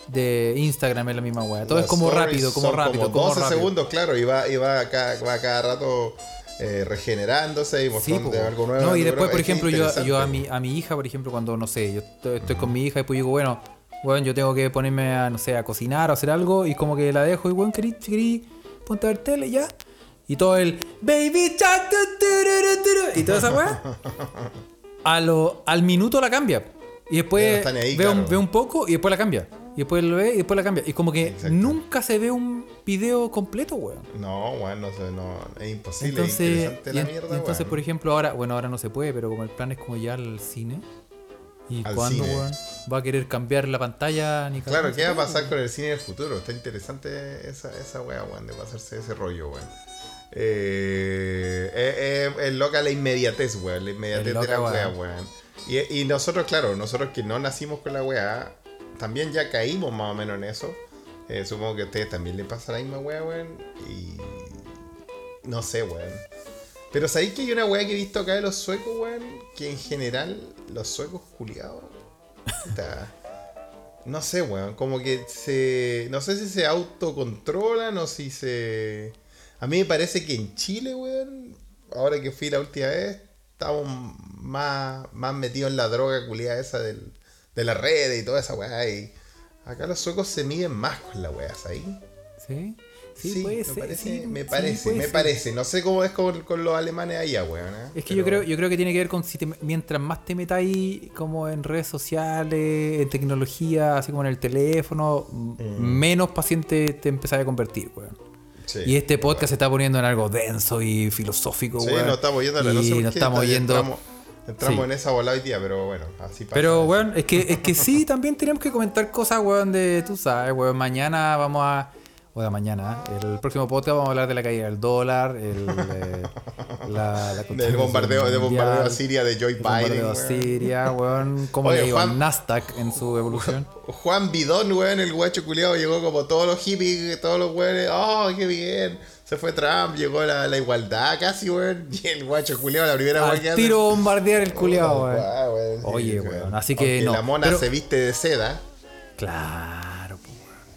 de Instagram es la misma weá. Todo Las es como rápido, como rápido, Como como 12 rápido. segundos, claro, y va, y va, cada, va cada rato eh, regenerándose y Sí, mostrando po. algo nuevo. No, y después, nuevo. por ejemplo, yo, a, mi, a mi hija, por ejemplo, cuando, no sé, yo estoy, estoy con mi hija y pues digo, bueno, bueno, yo tengo que ponerme a, no sé, a cocinar o hacer algo y como que la dejo y, bueno, querí, querí, ponte a ver tele ya. Y todo el Baby turu, y toda esa weá. A lo, al minuto la cambia. Y no después ahí, ve, un, ve un poco y después la cambia. Y después lo ve y después la cambia. Y como que Exacto. nunca se ve un video completo, weón. No, weón, no, sé, no, es imposible. es Entonces, interesante y la en- mierda, entonces weón. por ejemplo, ahora, bueno, ahora no se puede, pero como el plan es como ya al cine. ¿Y Al cuándo, cine. weón? ¿Va a querer cambiar la pantalla? Ni Claro, ¿qué va a pasar con el cine del futuro? Está interesante esa, esa weá, weón, de pasarse ese rollo, weón. Eh, eh, eh, es loca la inmediatez, weón. La inmediatez Es de la weá, weón. weón. Y, y nosotros, claro, nosotros que no nacimos con la weá, también ya caímos más o menos en eso. Eh, supongo que a ustedes también les pasa la misma weá, weón. Y. No sé, weón. Pero ¿sabéis que hay una weá que he visto acá de los suecos, weón? Que en general, los suecos culiados. no sé, weón. Como que se. No sé si se autocontrolan o si se. A mí me parece que en Chile, weón. Ahora que fui la última vez, estamos más, más metidos en la droga culiada esa del, de la red y toda esa weá. Y acá los suecos se miden más con la weá, ¿sabes? ¿Sí? Sí, Sí, puede me ser. parece, sí, me sí, parece, me ser. parece. No sé cómo es con, con los alemanes allá, weón. ¿eh? Es que Pero- yo creo, yo creo que tiene que ver con si te- mientras más te metáis como en redes sociales, en tecnología, así como en el teléfono, m- menos paciente te empezás a convertir, weón. Mm. Sí. Y este podcast se está poniendo en algo denso y filosófico, Sí, weón. nos estamos yendo a la Y no sé por nos estamos yendo. Entramos, Entramos Sí. en esa bola hoy día, pero bueno, así pasa. Pero, weón, es que, es que sí, también tenemos que comentar cosas, weón, de, tú sabes, weón, mañana vamos a... O de mañana, el próximo podcast vamos a hablar de la caída del dólar, el, eh, la, la Del bombardeo, del bombardeo a Siria de Joe el bombardeo Biden. a. Siria, weón, cómo Oye, le iba Juan- Nasdaq en su evolución. Juan Bidón, weón, el guacho culiado, llegó como todos los hippies, todos los weones, oh, qué bien. Se fue Trump, llegó la, la igualdad casi, weón. Y el guacho culiado, la primera weón que Al hace- tiro bombardear el culiao, Oh, weón. weón, Oye, weón, así que Aunque no, La mona pero- se viste de seda, Claro,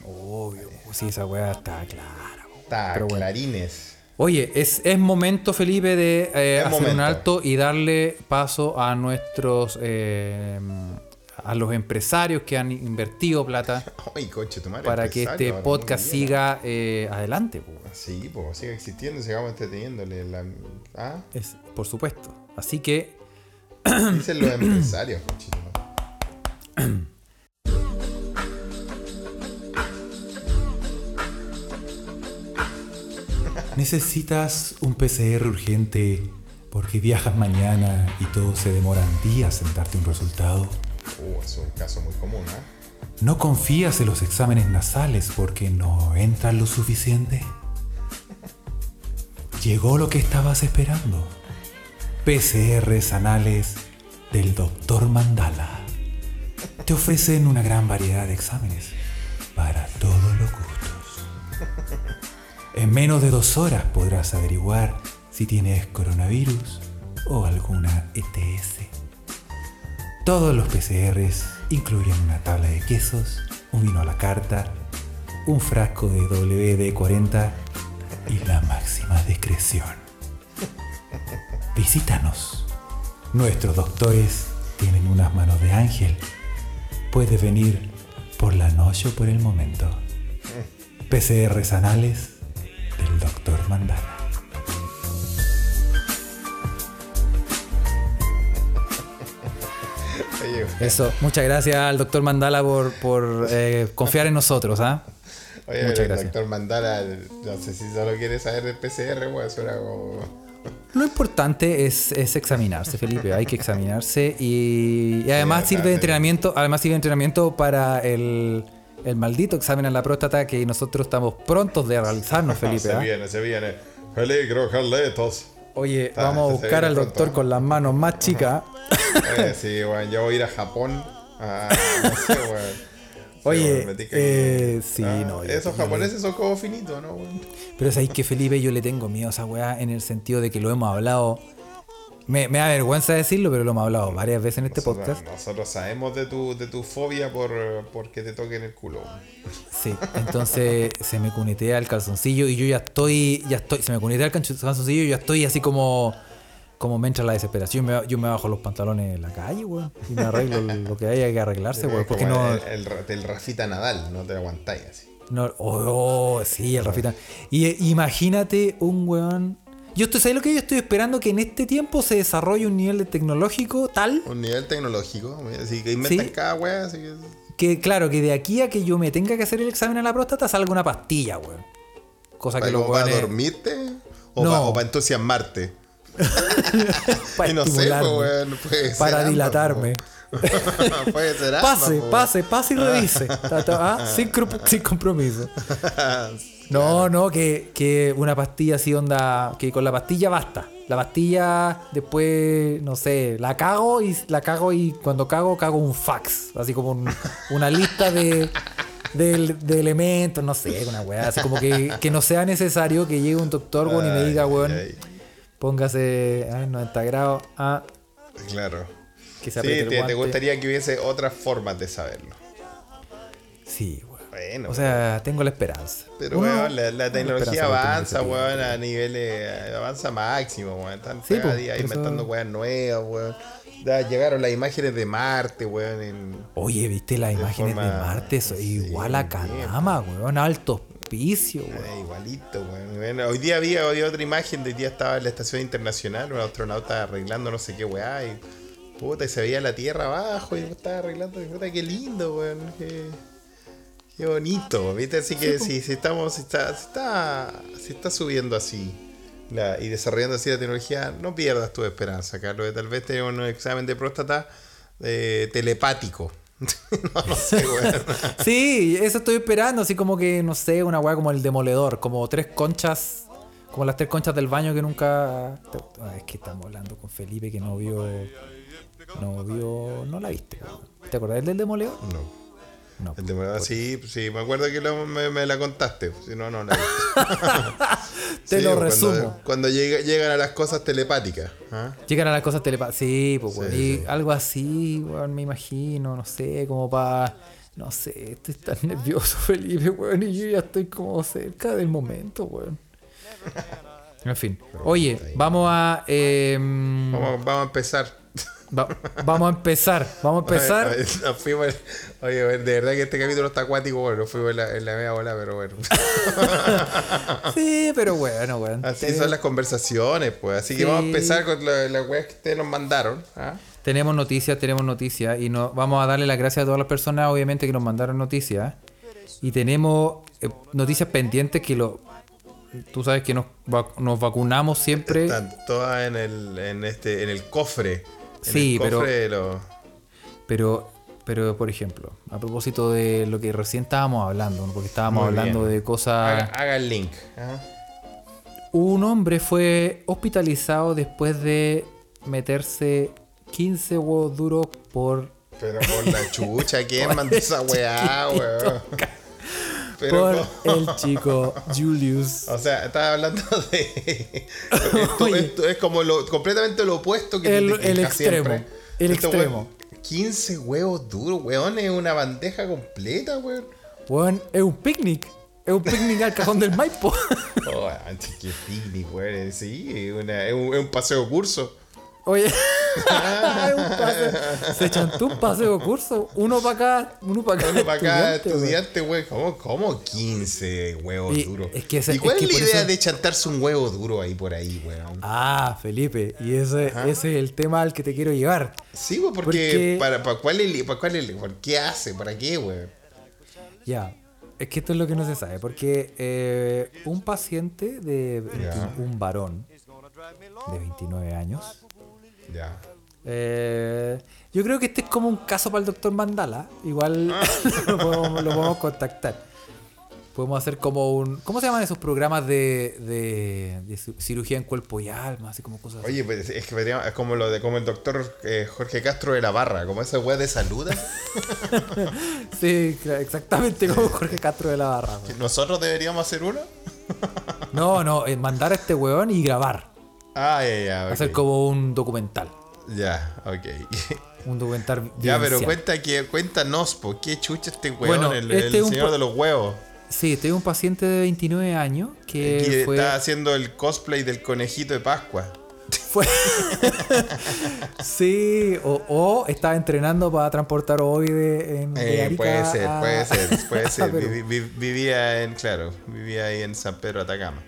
weón. Obvio, sí, esa weá está clara. po. está Pero clarines. Oye, es, es momento, Felipe, de eh, hacer un alto y darle paso a nuestros. eh, a los empresarios que han invertido plata Ay, coche, tu madre. para que este podcast bien. siga eh, adelante. po. Sí, pues siga existiendo, sigamos entreteniéndole. La... Ah, Es, por supuesto. Así que, dicen los empresarios, cochito. necesitas un PCR urgente porque viajas mañana y todo se demoran días en darte un resultado. Es un caso muy común, ¿ah? ¿No confías en los exámenes nasales porque no entran lo suficiente? Llegó lo que estabas esperando. PCRs anales del Dr. Mandala. Te ofrecen una gran variedad de exámenes para todos los gustos. En menos de dos horas podrás averiguar si tienes coronavirus o alguna ETS. Todos los PCRs incluyen una tabla de quesos, un vino a la carta, un frasco de WD-40 y la máxima discreción. Visítanos. Nuestros doctores tienen unas manos de ángel. Puedes venir por la noche o por el momento. PCRs anales del doctor Mandala. Eso, muchas gracias al doctor Mandala por, por eh, confiar en nosotros, ¿ah? Oye, Muchas el gracias. doctor Mandala, no sé si solo quiere saber del PCR, weón, suena como... Lo importante es, es examinarse, Felipe. Hay que examinarse y, y además Sí, sirve de entrenamiento, además sirve de entrenamiento para el, el maldito examen a la próstata que nosotros estamos prontos de realizarnos, Felipe. se ¿ah? viene, se viene. Peligro, Carletos. Oye, Está- vamos a buscar al doctor ¿eh? con las manos más chicas. Oye, sí, weón, yo voy a ir a Japón. a- no sé. Sí, Oye, eh, sí, Ah, no, Esos yo- japoneses son como finitos, ¿no? Pero sabéis que Felipe yo le tengo miedo a esa weá en el sentido de que lo hemos hablado. Me, me da vergüenza decirlo, pero lo hemos hablado varias veces en este Nosotros, podcast. nosotros sabemos de tu, de tu fobia por, por que te toquen el culo. Sí, entonces se me cunetea el calzoncillo y yo ya estoy, ya estoy, se me cunetea el calzoncillo y ya estoy así como, como me entra la desesperación. Yo me, yo me bajo los pantalones en la calle, weón, y me arreglo lo que haya que arreglarse, weón, porque no, El, el, el Rafita Nadal, no te aguantáis así. no, oh, oh, sí, el Rafita. Y eh, imagínate un weón. Yo estoy, ¿sabes lo que yo estoy esperando? Que en este tiempo se desarrolle un nivel de tecnológico tal Un nivel tecnológico, así que inventan Sí. cada weá, así que... que, claro, que de aquí a que yo me tenga que hacer el examen a la próstata salga una pastilla, weón. Cosa que ¿Para, los como para dormirte? ¿O No. para entusiasmarte? para Y no sé, pues, dilatarme. Pase, pase, pase y revise. Ah, sin, compromiso. No, no, que, que una pastilla así onda. Que con la pastilla basta. La pastilla después, no sé, la cago y la cago y cuando cago, cago un fax. Así como un- una lista de, de, de elementos, no sé, una weá. Así como que, que no sea necesario que llegue un doctor, weón, y me diga, weón, póngase a 90 grados. Ah, Claro. Que Sí, el te, gustaría que hubiese otras formas de saberlo. Sí, weón. Bueno, O sea, tengo la esperanza. pero Uno- weón, la, tecnología avanza, weón, a niveles, avanza máximo, weón. Están Sí, cada po, día inventando weas nuevas, weón. Ya llegaron las imágenes de Marte, weón, en... Oye, ¿viste las De imágenes de Marte? Eso, sí, igual a. Canama, weón. Alto hospicio, weón. Eh, igualito, weón. Bueno, Hoy día había, había otra imagen, de hoy día estaba en la estación internacional, un astronauta arreglando no sé qué weá, y puta, y se veía la Tierra abajo, y estaba arreglando, puta, qué lindo, weón. Qué, qué bonito, viste, así que si, si estamos, si está, si está, si está subiendo así la- y desarrollando así la tecnología, no pierdas tu esperanza, Carlos. Tal vez tenga un examen de próstata eh, telepático. no, no sé, weón. Sí, eso estoy esperando, así como que, no sé, una weá como el demoledor, como tres conchas, como las tres conchas del baño que nunca... Ah, es que estamos hablando con Felipe que no vio... No vio... No la viste. ¿Te acordás del demoledor? No. No. El de- sí, sí, me acuerdo que lo- me, me la contaste. Si no, no la vi. Te Sí, lo cuando- resumo. Cuando, llega- llegan a las cosas telepáticas. ¿ah? Llegan a las cosas telepáticas. Sí, pues. Sí, y sí. algo así, weón, me imagino, no sé, como para. No sé, estoy tan nervioso, Felipe, weón, y yo ya estoy como cerca del momento, weón. En fin. Oye, vamos a. em, Vamos, vamos a empezar. Va- vamos a empezar. Vamos a empezar. Oye, de verdad que este capítulo está acuático. Bueno, fuimos en la, en la media bola, pero bueno. Sí, pero bueno, weón. Así son las conversaciones, pues. Así que vamos a empezar con la- las weas que ustedes nos mandaron. ¿ah? Tenemos noticias, tenemos noticias y nos vamos a darle las gracias a todas las personas, obviamente, que nos mandaron noticias. Y tenemos eh, noticias pendientes que lo. Tú sabes que nos, vac- nos vacunamos siempre. Están todas en el, en este, en el cofre. Sí, pero- Pero, pero por ejemplo, a propósito de lo que recién estábamos hablando, ¿no? porque estábamos Muy hablando bien. de cosas. Haga, haga el link. ¿ah? Un hombre fue hospitalizado después de meterse 15 huevos duros por Pero por la chucha, ¿quién mandó esa weá, weón? Pero por el chico Julius. O sea, estaba hablando de. Esto, Oye. esto es como lo, completamente lo opuesto que El- te el extremo, siempre. el Este extremo. weón, 15 huevos duros, weón, es una bandeja completa, weón. Weón, es un picnic. Es un picnic al cajón del Maipo. Oh, que picnic, weón. Sí, es, una- es un, es un paseo curso. Oye, un se chantó un paseo curso. Uno para acá, uno para acá. Uno para cada estudiante, weón. ¿Cómo, ¿Cómo 15 huevos Y duros? es que ese- ¿Y cuál es es, que la idea eso- de chantarse un huevo duro ahí por ahí, weón? Ah, Felipe, y ese, ese es el tema al que te quiero llevar. Sí, weón, porque, Porque- para, para cuál es, para cuál es- ¿por qué hace? ¿Para qué, weón? Ya, es que esto es lo que no se sabe, porque eh, un paciente de 20 Ya. un varón de 29 años, Ya. eh, yo creo que este es como un caso para el doctor Mandala, igual lo, podemos, lo podemos contactar. Podemos hacer como un... ¿Cómo se llaman esos programas de, de, de ci- cirugía en cuerpo y alma? Así como cosas. Oye, pues es que es como lo de como el doctor eh, Jorge Castro de la Barra, como esa weá de salud. Sí, exactamente como Jorge Castro de la Barra. ¿Nosotros deberíamos hacer uno? No, no, eh, mandar a este weón y grabar. Ah, ya, ya. Hacer como un documental. Ya, ok. Un documental ya, pero cuenta que, cuéntanos, ¿por qué chucha este weón, Bueno, el, este el señor de los huevos? Sí, tengo un paciente de 29 años que que fue, está haciendo el cosplay del conejito de Pascua. fue- sí, o, o estaba entrenando para transportar ovoide en Eh, puede ser, puede ser, puede vivía en, claro, vivía ahí en San Pedro Atacama.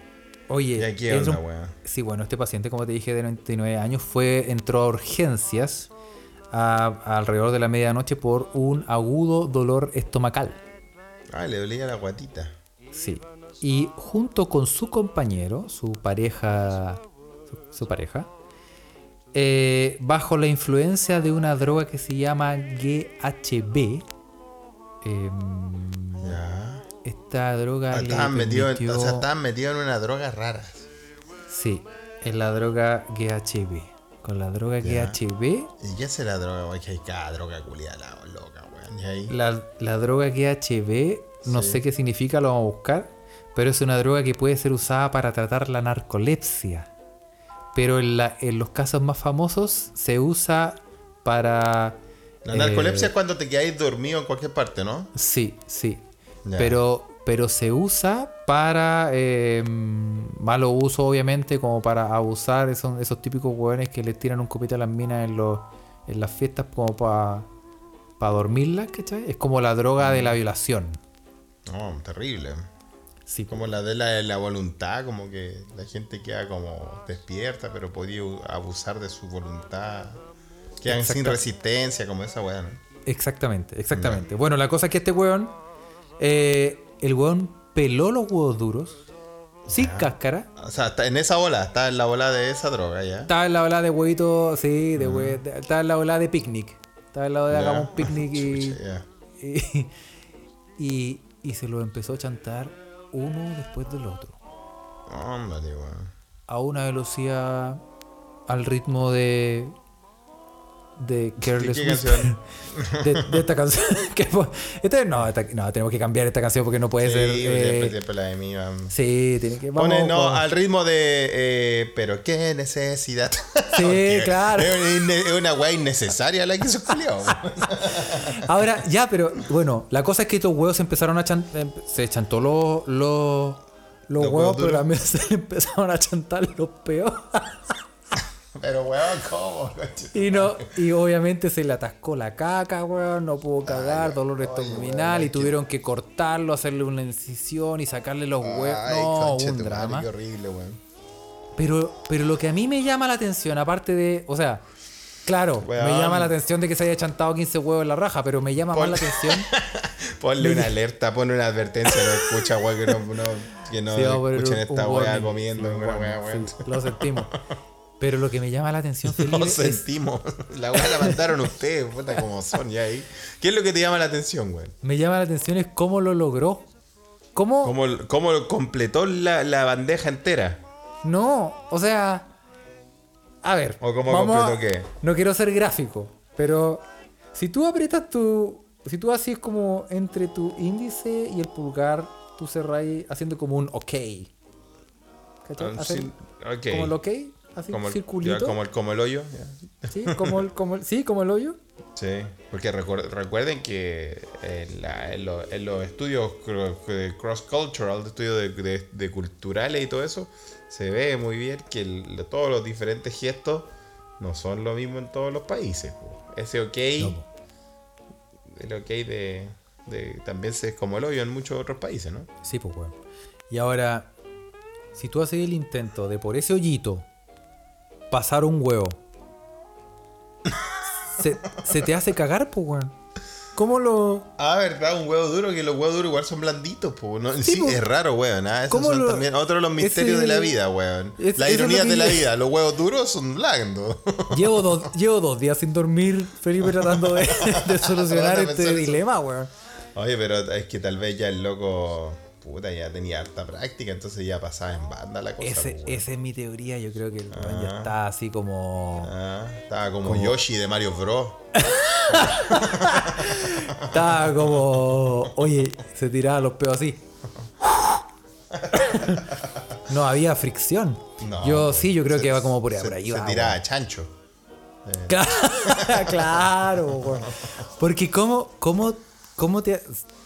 Oye, ¿Y aquí es onda, un- weón? sí, bueno, este paciente, como te dije, de 99 años, fue entró a urgencias a- alrededor de la medianoche por un agudo dolor estomacal. Ah, le dolía la guatita. Sí. Y junto con su compañero, su pareja, su, su pareja, eh, bajo la influencia de una droga que se llama GHB, em, Ya. Esta droga Estaban metidos en, o sea, estaban metidos en unas drogas raras. Sí, es la droga GHB. Con la droga Ya. GHB, ¿Y qué hace la droga? Que hay cada droga culiada, loca, weón. La, la droga GHB, no Sí. sé qué significa, lo vamos a buscar, pero es una droga que puede ser usada para tratar la narcolepsia. Pero en, la- en los casos más famosos se usa para... La eh, narcolepsia es cuando te quedáis dormido en cualquier parte, ¿no? Sí, sí. Pero, pero se usa para eh, malo uso, obviamente, como para abusar. Son esos típicos hueones que les tiran un copito a las minas en, los, en las fiestas como para para dormirlas, ¿cachai? Es como la droga de la violación. No, terrible. Sí. Como la de la, la voluntad, como que la gente queda como despierta, pero podía abusar de su voluntad. Quedan sin resistencia, como esa weá, ¿no? Exactamente, exactamente. Bueno, la cosa es que este hueón, eh, el hueón peló los huevos duros sin cáscara. O sea, está en esa ola, está en la ola de esa droga ya. Estaba en la ola de huevito, sí, de hue- de- estaba en la ola de picnic. Estaba en la ola de hagamos un picnic y, Chucha, y, y, y se lo empezó a chantar uno después del otro. Hombre, weón. A una velocidad al ritmo de. De Careless Whisper. De, de esta canción. que esta- no, esta- no, tenemos que cambiar esta canción porque no puede Sí, ser. siempre, eh, siempre la de mí. vamos. sí, tiene que. Vamos, Pone, no, vamos. al ritmo de. eh, pero qué necesidad. Sí, claro. Es una- weá innecesaria la que se. Ahora, ya, pero bueno, la cosa es que estos huevos empezaron a chantar. Se chantó los. los los Los huevos, huevos pero también se empezaron a chantar los peos. Pero weón, ¿cómo? Y no, y obviamente se le atascó la caca, weón, no pudo cagar, dolor abdominal, y que- tuvieron que cortarlo, hacerle una incisión y sacarle los huevos. No, un madre, drama. Qué horrible, weón. Pero, pero lo que a mí me llama la atención, aparte de, o sea, claro, me llama la atención de que se haya chantado 15 huevos en la raja, pero me llama más la atención. Ponle una alerta, ponle una advertencia, no escucha, weón, que no, no- que no Sí, escuchen esta weá comiendo. Sí, weón. sí, lo sentimos. Pero lo que me llama la atención, Felipe, Lo es, sentimos. La weá la mandaron ustedes, puta como son ya ahí. ¿Qué es lo que te llama la atención, weón? me llama la atención es cómo lo logró. ¿Cómo? ¿Cómo, cómo completó la, la bandeja entera? No, o sea. A ver. ¿O cómo a- completó qué? No quiero ser gráfico, pero si tú aprietas tu. Si tú así es como entre tu índice y el pulgar, tú cerrás haciendo como un ok. ¿Cachai? Ah, Hacer sí, ok. Como el ok, así, Como el, circulito. ya, como el, como el hoyo. ya. Sí, como el, como el- sí, como el hoyo. Sí, porque recuer- recuerden que en, la- en lo- en los estudios cross-cultural, de estudios de, de- de culturales y todo eso, se ve muy bien que el- todos los diferentes gestos no son lo mismo en todos los países. Ese ok, el ok de, de- también se es como el hoyo en muchos otros países, ¿no? Sí, pues, weón. Y ahora, si tú haces el intento de por ese hoyito pasar un huevo, se, se te hace cagar, pues, weón. ¿Cómo lo.? Ah, verdad, un huevo duro, que los huevos duros igual son blanditos, po. No, sí, po. es raro, weón. Ah, esos ¿Cómo son lo- también otro de los misterios ese- de la vida, weón. es- la es ironía de la vida, los huevos duros son blandos. Llevo dos, llevo dos días sin dormir, Felipe, tratando de, de solucionar este dilema, weón. Oye, pero es que tal vez ya el loco, puta, ya tenía harta práctica, entonces ya pasaba en banda la cosa. Ese, weón. esa es mi teoría. Yo creo que el ya Ah. está así como. Ah, estaba como, Como- Yoshi de Mario Bros. Estaba como. Oye, se tiraba los peos así. No había fricción. No, yo pues, sí, yo creo se- que va como por ahí. se, por ahí se va, tiraba chancho. Claro, claro, weón. Porque cómo, cómo, cómo te...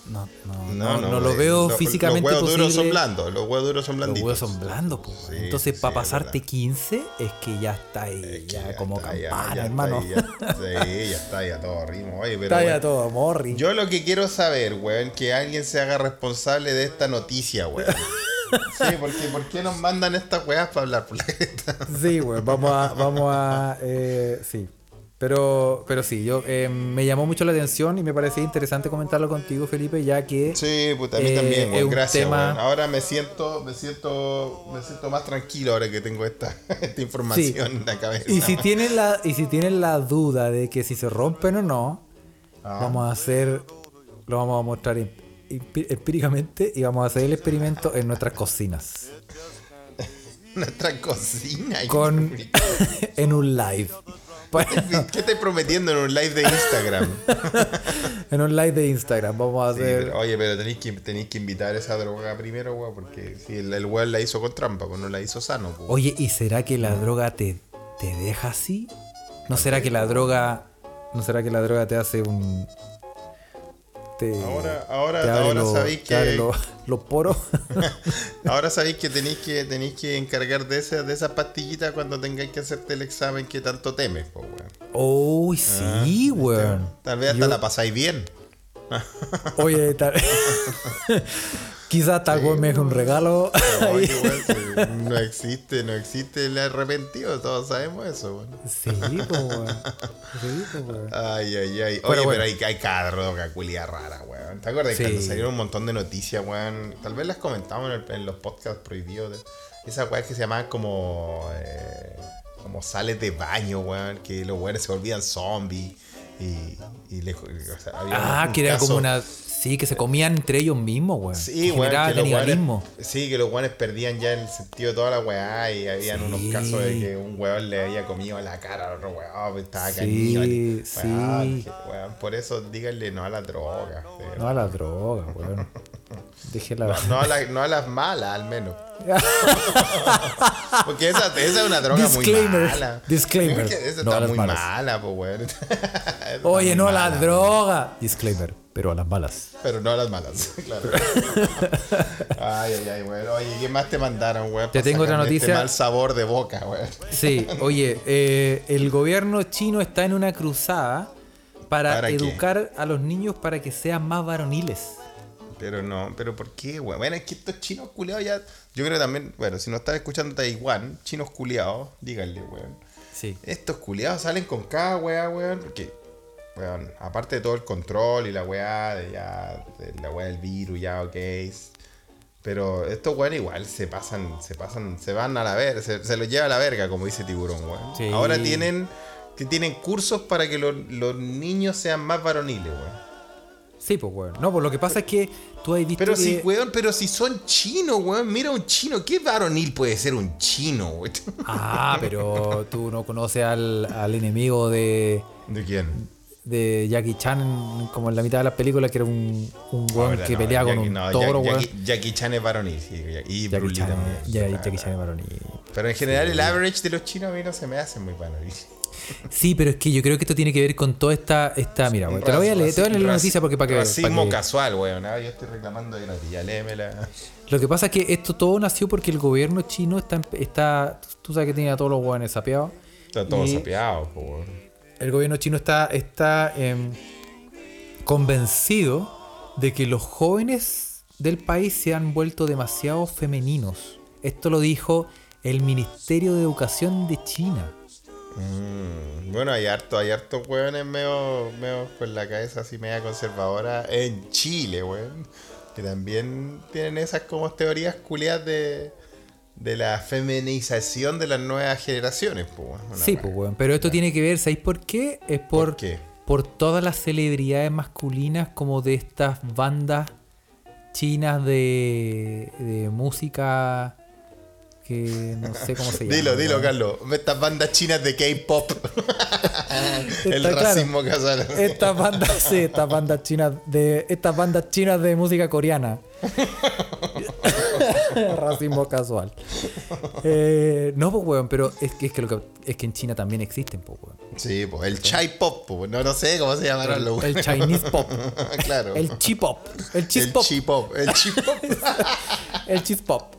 No, no, no, no lo eh, veo físicamente Los huevos duros son blandos, los huevos duros son Los blanditos. huevos son blandos. Sí, Entonces, sí, para pasarte verdad. 15 es que ya está ahí, Es que ya, como está, ya- campana, ya está hermano. ahí, ya- sí, ya está, ya todo ritmo. Oye, pero está ya bueno, todo morri. Yo lo que quiero saber, weón, que alguien se haga responsable de esta noticia, weón. Sí, porque ¿por qué nos mandan estas weas para hablar por la? Sí, güey, vamos a, vamos a, eh, sí. Pero, pero sí, yo eh, me llamó mucho la atención y me parecía interesante comentarlo contigo, Felipe, ya que Sí, puta, a mí Eh, también, un Gracias, tema-. Ahora me siento, me siento, me siento más tranquilo ahora que tengo esta, esta información en la cabeza. Y si tienen la, y si tienen la duda de que si se rompen o no, Ah. vamos a hacer, lo vamos a mostrar em- empíricamente y vamos a hacer el experimento en nuestras cocinas. Nuestra cocina. Con, en un live. ¿Qué estás prometiendo en un live de Instagram? en un live de Instagram. Vamos a Sí, hacer. pero, oye, pero tenéis que, tenéis que invitar esa droga primero, weón, porque si el, el weón la hizo con trampa, pues no la hizo sano. pues. Oye, ¿y será que la droga te, te deja así? ¿No será que la droga. ¿No será que la droga te hace un. Te, Ahora- ahora- abre ahora los- sabéis que- los, los poros. Ahora sabéis que tenéis que tenéis que encargar de esa, de esa pastillita cuando tengáis que hacerte el examen que tanto temes, pues, weón. Uy, sí, weón. Tal vez hasta Yo- la pasáis bien. Oye, tal- Quizás tal vez me deje un regalo. Oye, weón, sí, no existe, no existe el arrepentido, todos sabemos eso, weón. sí, pues, weón. Sí, pues, weón. Ay, ay, ay. Oye, Pero pero, bueno. hay, hay cada droga culia rara, weón. ¿Te acuerdas Sí. cuando salieron un montón de noticias, weón? Tal vez las comentamos en, el- en los podcasts prohibidos. de- Esas weas que se llamaban como. eh, como sales de baño, weón. Que los weones se volvían zombies. Y, y le- o sea, había Ah, un que era caso- como una. Sí, que se comían entre ellos mismos, weón. Sí, weón, canibalismo. guanes, sí, que los guanes perdían ya el sentido de toda la weá y habían Sí. unos casos de que un weón le había comido la cara al otro weón, pues, estaba Sí, y- sí. Weón, weón, por eso díganle no a la droga. sí. No a la droga, weón. Déjela. No a, la- no a las malas, al menos. Porque esa, esa es una droga Disclaimer, muy mala. disclaimer, esa no a está las muy malas. mala, pues, weón. Oye, no a la mala. droga. Disclaimer, pero a las balas. Pero no a las malas, claro. Ay, ay, ay, weón. Oye, ¿qué más te mandaron, weón? Te tengo otra Este noticia. mal sabor de boca, weón. Sí, oye, eh, el gobierno chino está en una cruzada para, ¿Para qué? educar a los niños para que sean más varoniles. Pero no, pero ¿por qué, weón? Bueno, es que estos chinos culiados ya. Yo creo también, bueno, si no estás escuchando Taiwán, chinos culiados, díganle, weón. Sí. Estos culiados salen con cada weá, weón, porque, weón, aparte de todo el control y la weá, de ya, de la weá del virus, ya, ok. Pero estos weón igual se pasan, se pasan, se van a la verga, se, se los lleva a la verga, como dice Tiburón, weón. Sí. Ahora tienen, tienen cursos para que los, los niños sean más varoniles, weón. Sí, pues, weón. No, pues lo que pasa es que tú has visto Pero que... si, weón, pero si son chinos, weón, mira un chino, ¿qué varonil puede ser un chino, weón? Ah, pero tú no conoces al, al enemigo de, ¿De quién? De Jackie Chan como en la mitad de la película, que era un, un weón que no, pelea con un no, toro. Jackie, Jackie Chan es varonil, sí, y Jackie Chan, también. ya, Claro. Jackie Chan es varonil. Pero en general el average de los chinos a mí no se me hace muy varonil. Sí, pero es que yo creo que esto tiene que ver con toda esta. esta mira, weón, te la voy a leer, te voy a leer la noticia porque para que, Racismo para que- casual, weón. ah, yo estoy reclamando de noticia, léemela. Lo que pasa es que esto todo nació porque el gobierno chino está. está tú sabes que tiene a todos los weones sapeados. Está todo Y sapeado. El gobierno chino está, está em, convencido de que los jóvenes del país se han vuelto demasiado femeninos. Esto lo dijo el Ministerio de Educación de China. Mm, bueno, hay harto, hay hartos weones medio, medio con la cabeza así media conservadora en Chile, weón. Que también tienen esas como teorías culiadas de, de la feminización de las nuevas generaciones. Una Sí, pues. Pero esto tiene que ver, ¿sabéis por qué? Es por, ¿Por qué? por todas las celebridades masculinas como de estas bandas chinas de, de música que no sé cómo se llama. Dilo, dilo. Carlos. Estas bandas chinas de K-pop. El claro. racismo casual. Estas bandas, sí, estas bandas chinas de. Estas bandas chinas de música coreana. Racismo casual. Eh, no, pues weón, pero es que, es que lo que es que en China también existen, pues weón. Sí, pues el chai pop, po, no, no sé cómo se llamarán los El Chinese pop. claro. El chi pop. El cheese el pop. chi pop. El chi pop. El cheese pop.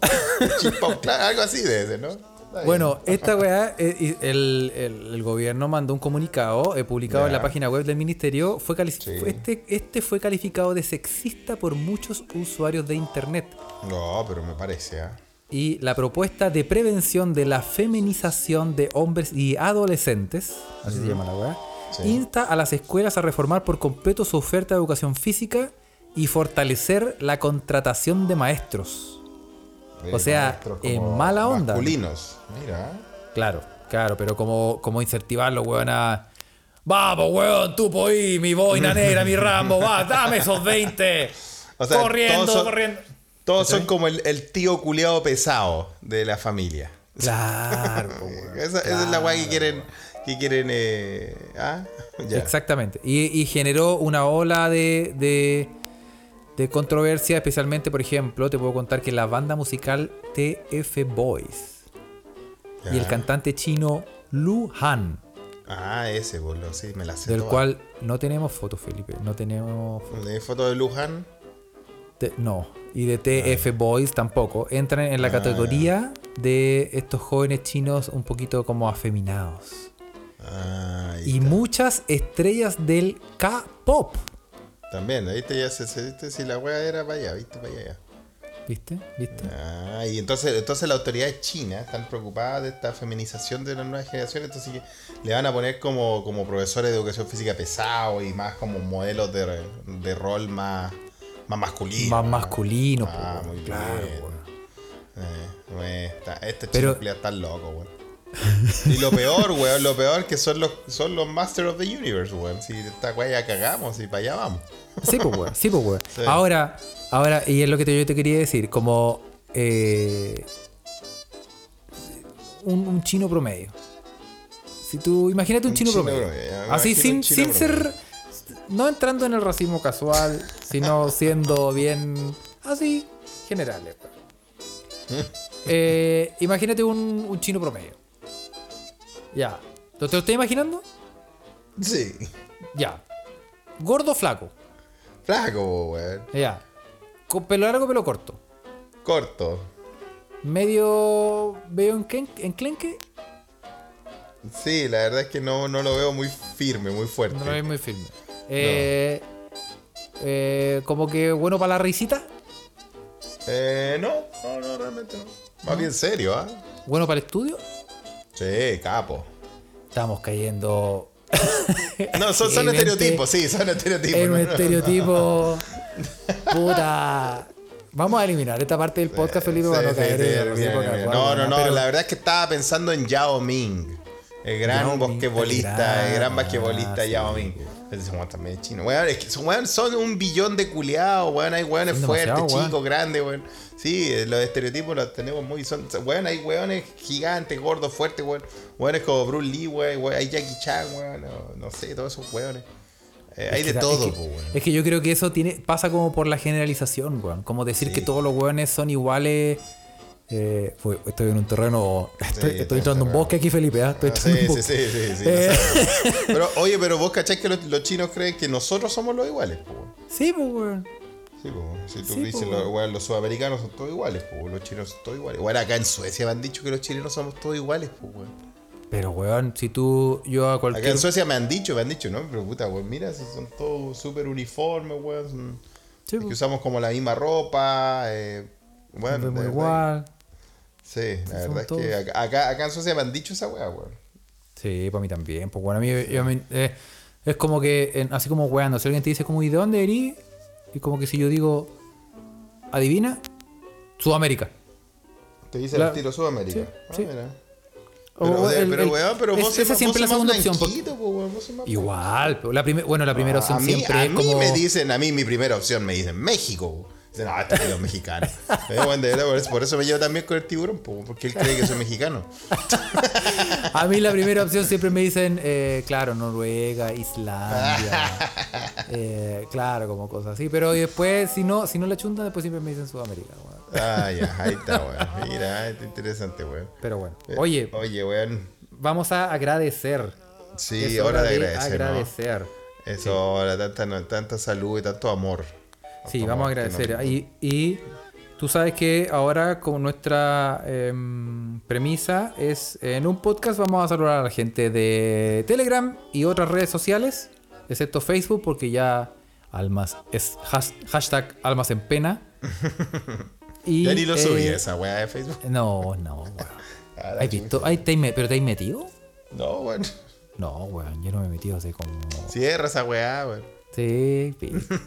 chi pop, claro, algo así de ese, ¿no? Bueno, esta weá, eh, el, el- el gobierno mandó un comunicado eh, publicado en la página web del ministerio. Fue cali- Sí. este, este fue calificado de sexista por muchos usuarios de internet. No, pero me parece, ¿ah? Y la propuesta de prevención de la feminización de hombres y adolescentes, así se llama la weá, Sí. insta a las escuelas a reformar por completo su oferta de educación física y fortalecer la contratación de maestros. O sea, en como mala onda. Masculinos. Mira. Claro, claro, pero como, como incentivarlo, weón, a... Vamos, weón, tú poí, mi boina negra, mi Rambo, va, dame esos 20. O sea, corriendo, todos son- corriendo. Todos son como el, el tío culiado pesado de la familia. Claro, weón. Esa, esa es la weá que quieren. Que quieren eh, ¿ah? Ya. Exactamente. Y, y generó una ola de, de, de controversia, especialmente, por ejemplo, te puedo contar que la banda musical TF Boys y el cantante chino Lu Han, Ah, ese, boludo, sí, me la sé. del toda. cual no tenemos fotos, Felipe, no tenemos... ¿De foto de Luján? de- no, y de TF Boys tampoco, entran en la Ah, categoría de estos jóvenes chinos un poquito como afeminados. Ah, Y está. muchas estrellas del K-pop. También, ¿viste? Ya se, se- viste si la wea era para allá, ¿viste? Para allá. ¿Viste? ¿Viste? Ah, y entonces, entonces las autoridades chinas están preocupadas de esta feminización de las nuevas generaciones, entonces que le van a poner como, como profesores de educación física pesado y más como modelos de, de rol más, más masculino. Más masculino, Ah, po, muy claro, bien. Eh, está- Pero- chicos están locos, weón. Y lo peor, weón, lo peor que son los, son los Masters of the Universe, weón. Si esta weá ya cagamos y para allá vamos. Sí, pues, weón. Sí, pues, weón. Sí. Ahora, ahora, y es lo que te- yo te quería decir, como eh, un, un chino promedio. Si tú, imagínate un, Un chino, chino promedio. Así, sin, sin ser, no entrando en el racismo casual, sino siendo bien, así, generales. weón. Eh, imagínate un, un chino promedio. Ya. ¿Lo te lo estás imaginando? Sí. Ya. Gordo, flaco. Flaco, weón. Ya. Con pelo largo, pelo corto. Corto. Medio veo en enclenque. Sí, la verdad es que no, no lo veo muy firme, muy fuerte. No lo veo muy firme. Eh, eh, como que bueno para la risita. Eh, no, no, no, realmente no. Más bien serio, ¿ah? Bueno para el estudio. Sí, capo. Estamos cayendo No, son, son Evidente- estereotipos, sí, son estereotipos. un no, no. estereotipo. Puta. Vamos a eliminar esta parte del podcast, Felipe, Sí, para no sí, caer sí, en la bien, recíproca, bien. weón, No, no, no, pero- la verdad es que estaba pensando en Yao Ming. El gran basquetbolista, el gran basquetbolista Yao. Ming. Ese weón también es chino. Weón, es que son, weón, son un billón de culiados, weón. Hay weones fuertes, chicos, grandes, weón. Sí, eh, los estereotipos los tenemos muy. Son, weón, hay weones gigantes, gordos, fuertes, weón. Weones como Bruce Lee, weón. Hay Jackie Chan, weón. No, no sé, todos esos weones. Eh, hay de todo, es que, po, weón. es que yo creo que eso tiene pasa como por la generalización, weón. Como decir Sí. que todos los weones son iguales. Eh, fue- estoy en un terreno. Estoy, Sí, estoy está entrando en un bosque aquí, Felipe. ¿ah? Estoy Ah, sí, sí, sí, sí, sí, Eh. Pero, oye, pero vos cachás que los, los chinos creen que nosotros somos los iguales, po. Sí, pues, weón. Sí, po, si tú Sí, dices, los, weón, los sudamericanos son todos iguales, po, los chinos son todos iguales. Bueno, acá en Suecia me han dicho que los chilenos somos todos iguales, po, weón. Pero, weón, si tú, yo a Acá cualquier. en Suecia me han dicho, me han dicho, no, pero puta, weón, mira, si son todos súper uniformes, weón. son- Sí, que pues, usamos como la misma ropa, eh, bueno, igual. Sí, la verdad es todos. que acá, acá, en Suecia me han dicho esa weá, weón. Sí, para mí también. Pues, bueno, a mí yo eh, es como que, en- así como weando, si alguien te dice, como, ¿y de dónde eres? Y como que si yo digo, adivina, Sudamérica. Te dice La- el tiro Sudamérica. sí, Ah, sí. mira. O Pero, el- pero el- weón, pero vos esa sos siempre vos la segunda opción. porque- blanquito, po, weón, vos Igual, pero la primer- bueno, la primera opción a mí, siempre a es mí como. me dicen, a mí mi primera opción me dicen México. Dicen, no, este es mexicano. Bueno, de verdad, por, eso, me llevo también con el tiburón, po, porque él cree que soy mexicano. A mí la primera opción siempre me dicen, eh, claro, Noruega, Islandia. eh, claro, como cosas así. Pero después, si no, si no la chuntan, después siempre me dicen Sudamérica. weón. Ah, ya, ahí está, weón. Mira, está interesante, weón. Pero bueno. Eh, Oye, Oye, weón. vamos a agradecer. Sí, hora de agradecer. ¿no? agradecer. Eso, ahora, tanta, no, tanta salud y tanto amor. Sí, vamos a agradecer. Y, y tú sabes que ahora, como nuestra em, premisa es en un podcast, vamos a saludar a la gente de Telegram y otras redes sociales, excepto Facebook, porque ya Almas es has- hashtag Almas en pena. Y, Ya ni lo eh, subí esa weá de Facebook. No, no, weón. Ah, la ¿Has visto? Ay, ¿te ¿Pero te has metido? No, weón. No, weón, yo no me he metido hace como. Cierra esa weá, weón. Sí,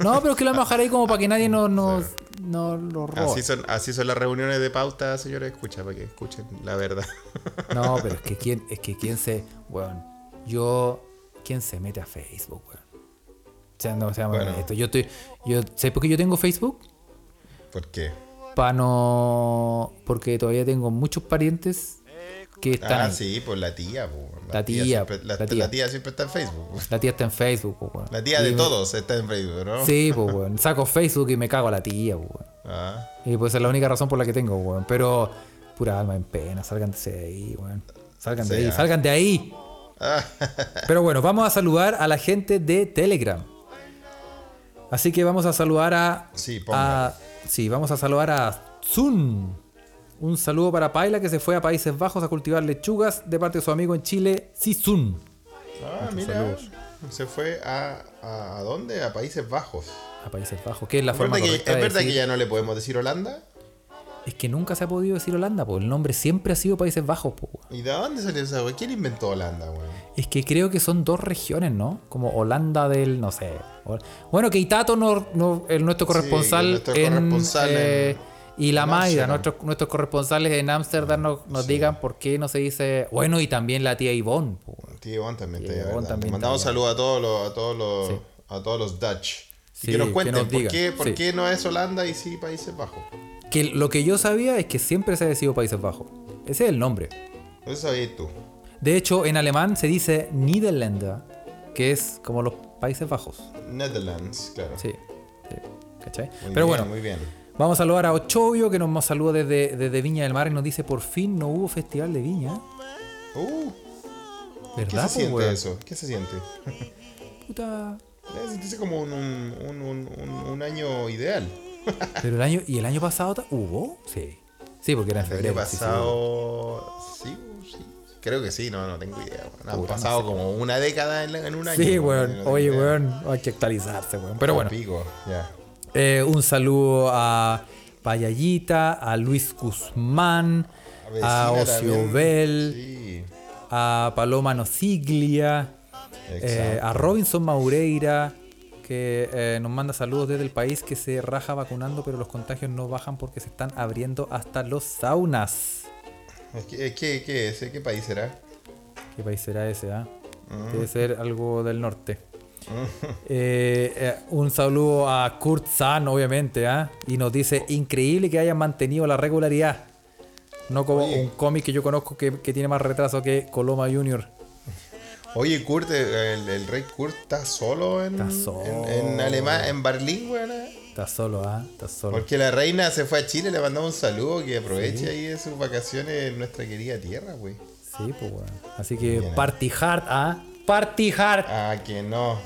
No, pero es que lo vamos a dejar ahí como para que nadie nos, nos, nos lo robe. Así son, así son las reuniones de pauta, señores. Escucha, para que escuchen la verdad. No, pero es que quién, es que quién se, weón, yo, quién se mete a Facebook, weón. O sea, no, seamos Bueno. honestos. Yo estoy, yo, ¿sabes por qué yo tengo Facebook? ¿Por qué? Para no, porque todavía tengo muchos parientes que están Ah, ahí. sí, pues la tía, po. La tía, siempre, la, la tía. siempre está en Facebook. La tía está en Facebook. La tía Y de me- todos está en Facebook, ¿no? Sí, pues, weón. Saco Facebook y me cago a la tía. Ah, Y pues es la única razón por la que tengo, weón. Pero, pura alma en pena, sálganse de ahí, weón. Salgan de Sí, ahí, ah. salgan de ahí. Ah, Pero bueno, vamos a saludar a la gente de Telegram. Así que vamos a saludar a. Sí, a sí, vamos a saludar a Zun. Un saludo para Paila que se fue a Países Bajos a cultivar lechugas de parte de su amigo en Chile, Sisun. ah, mira. Se fue a, a. ¿A dónde? A Países Bajos. A Países Bajos, que es la ¿Es forma verdad, que, correcta es de verdad que ya no le podemos decir Holanda? Es que nunca se ha podido decir Holanda, pues el nombre siempre ha sido Países Bajos, pues. weón. ¿Y de dónde salió esa weá? ¿Quién inventó Holanda, weón? Es que creo que son dos regiones, ¿no? Como Holanda del, no sé. Bueno, Keitato, no, no, el, nuestro corresponsal, nuestro en, corresponsal eh, en- y la Maida, nuestros, nuestros corresponsales en Ámsterdam nos, nos digan por qué no se dice. Bueno, y también la tía Ivonne. po, weón. Tío Iván también Iván ¿verdad? también Mandamos saludos a todos los, a todos los, a todos los Dutch. Y Sí, que nos que cuenten nos por, qué, por sí. qué no es Holanda y sí Países Bajos. Que lo que yo sabía es que siempre se ha decidido Países Bajos. Ese es el nombre. Eso sabías tú. De hecho, en alemán se dice Niederländer, que es como los Países Bajos. Netherlands, claro. Sí, sí, ¿cachai? Muy Pero bien, bueno, muy bien. Vamos a saludar a Ochovio, que nos saluda desde, desde Viña del Mar y nos dice: Por fin no hubo festival de Viña. Uh, ¿Qué ¿Verdad, se siente eso? ¿Qué se siente? Puta. Debe sentirse como un, un, un, año ideal. Pero el año, ¿y el año pasado hubo? Sí. Sí, porque era en El año febrero. sí, sí, pasado. Sí, sí. Creo que sí, no, no tengo idea. weón. Han no pasado sé. como una década en, en un año. Sí, weón, no Oye, weón, hay que actualizarse, weón. Pero bueno, Pico, ya. Eh, un saludo a Payallita, a Luis Guzmán, a también. Ociobel, Sí, a Paloma Nosiglia, eh, a Robinson Maureira, que eh, nos manda saludos desde el país que se raja vacunando, pero los contagios no bajan porque se están abriendo hasta los saunas. ¿Qué es? ¿Qué país será? ¿Qué país será ese? ah? Mm. Debe ser algo del norte. Eh, eh, un saludo a Kurt San, obviamente, ¿ah? y nos dice: Increíble que hayan mantenido la regularidad. No como Oye. un cómic que yo conozco que, que tiene más retraso que Coloma Junior. Oye, Kurt, eh, el, el rey Kurt está solo en, Está solo. en, en Alemania, en Berlín, weón. eh. Está solo, ¿ah? Está solo. Porque la reina se fue a Chile, le mandamos un saludo, que aproveche ahí de sus vacaciones en nuestra querida tierra, güey. Sí, pues. Así que Bien, ¿eh? party hard, ¿ah? Party hard. Ah, que no.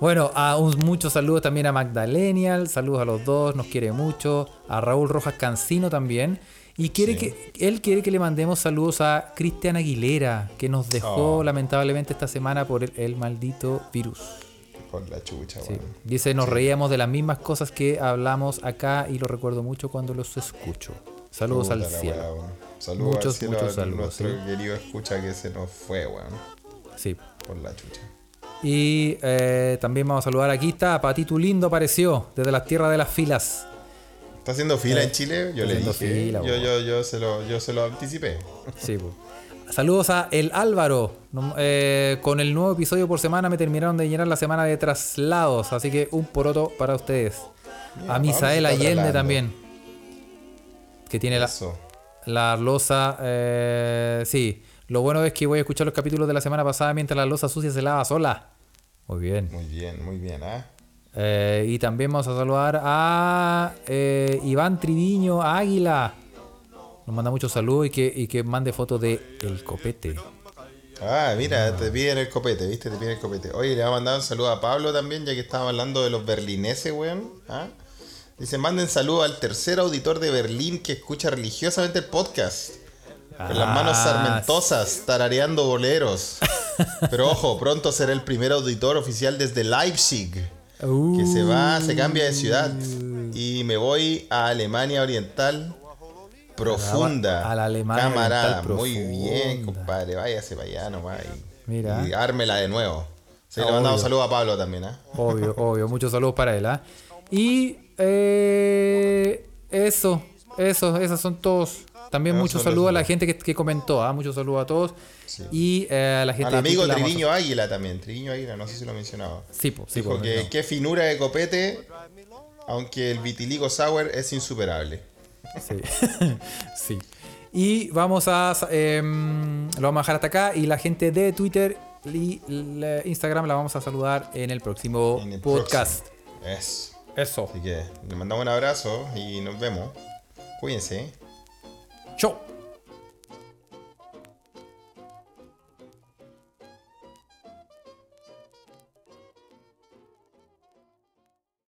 Bueno, a un, muchos saludos también a Magdalenial, saludos a los dos, nos quiere mucho, a Raúl Rojas Cancino también. Y quiere que, él quiere que le mandemos saludos a Cristian Aguilera, que nos dejó Oh. lamentablemente esta semana por el, el maldito virus. Por la chucha, Sí. weón. Dice, nos reíamos de las mismas cosas que hablamos acá y lo recuerdo mucho cuando los escucho. Saludos Puta al cielo. Saludos Muchos, al cielo muchos a saludos, nuestro querido escucha que se nos fue, weón. Sí. Por la chucha. Y eh, también vamos a saludar aquí está, Patito Lindo apareció desde las tierras de las filas. ¿Está haciendo fila Eh, en Chile? Yo le dije. fila, yo, yo, yo, se lo, yo se lo anticipé. Sí, po. Saludos a El Álvaro. Eh, con el nuevo episodio por semana me terminaron de llenar la semana de traslados. Así que un poroto para ustedes. Mira, a Misael Allende trasladando. también. Que tiene la, la losa. eh, sí. Lo bueno es que voy a escuchar los capítulos de la semana pasada mientras la losa sucia se lava sola. Muy bien. Muy bien, muy bien, ¿ah? Eh, y también vamos a saludar a eh, Iván Triviño Águila. Nos manda muchos saludos y que, y que mande fotos de el copete. Ah, mira, te piden el copete, ¿viste? Te piden el copete. Oye, le va a mandar un saludo a Pablo también, ya que estaba hablando de los berlineses, weón. ¿Ah? Dice, manden saludo al tercer auditor de Berlín que escucha religiosamente el podcast. Con las manos Ah, sarmentosas, tarareando boleros. Pero ojo, pronto será el primer auditor oficial desde Leipzig. Que se va, se cambia de ciudad. Y me voy a Alemania Oriental profunda. A la Alemania Camarada, Oriental muy bien, compadre. Váyase para allá nomás. Y, Mira. y ármela de nuevo. Sí, le Obvio. mandamos saludo a Pablo también, ¿ah? Obvio, obvio. Muchos saludos para él, ¿ah? Y eh, eso, eso, esos son todos. También muchos saludos a la gente que, que comentó, ¿ah? Muchos saludos a todos. Y eh, a la gente Al amigo Triviño Águila también. Triviño Águila, no sé si lo mencionaba. Sí, po, sí, Dijo po, que no. qué finura de copete, aunque el vitiligo sour es insuperable. Sí. sí. Y vamos a. em, lo vamos a dejar hasta acá. Y la gente de Twitter y la- Instagram la vamos a saludar en el próximo En el podcast. próximo. Eso. Eso. Así que le mandamos un abrazo y nos vemos. Cuídense. ¿Eh? Chau.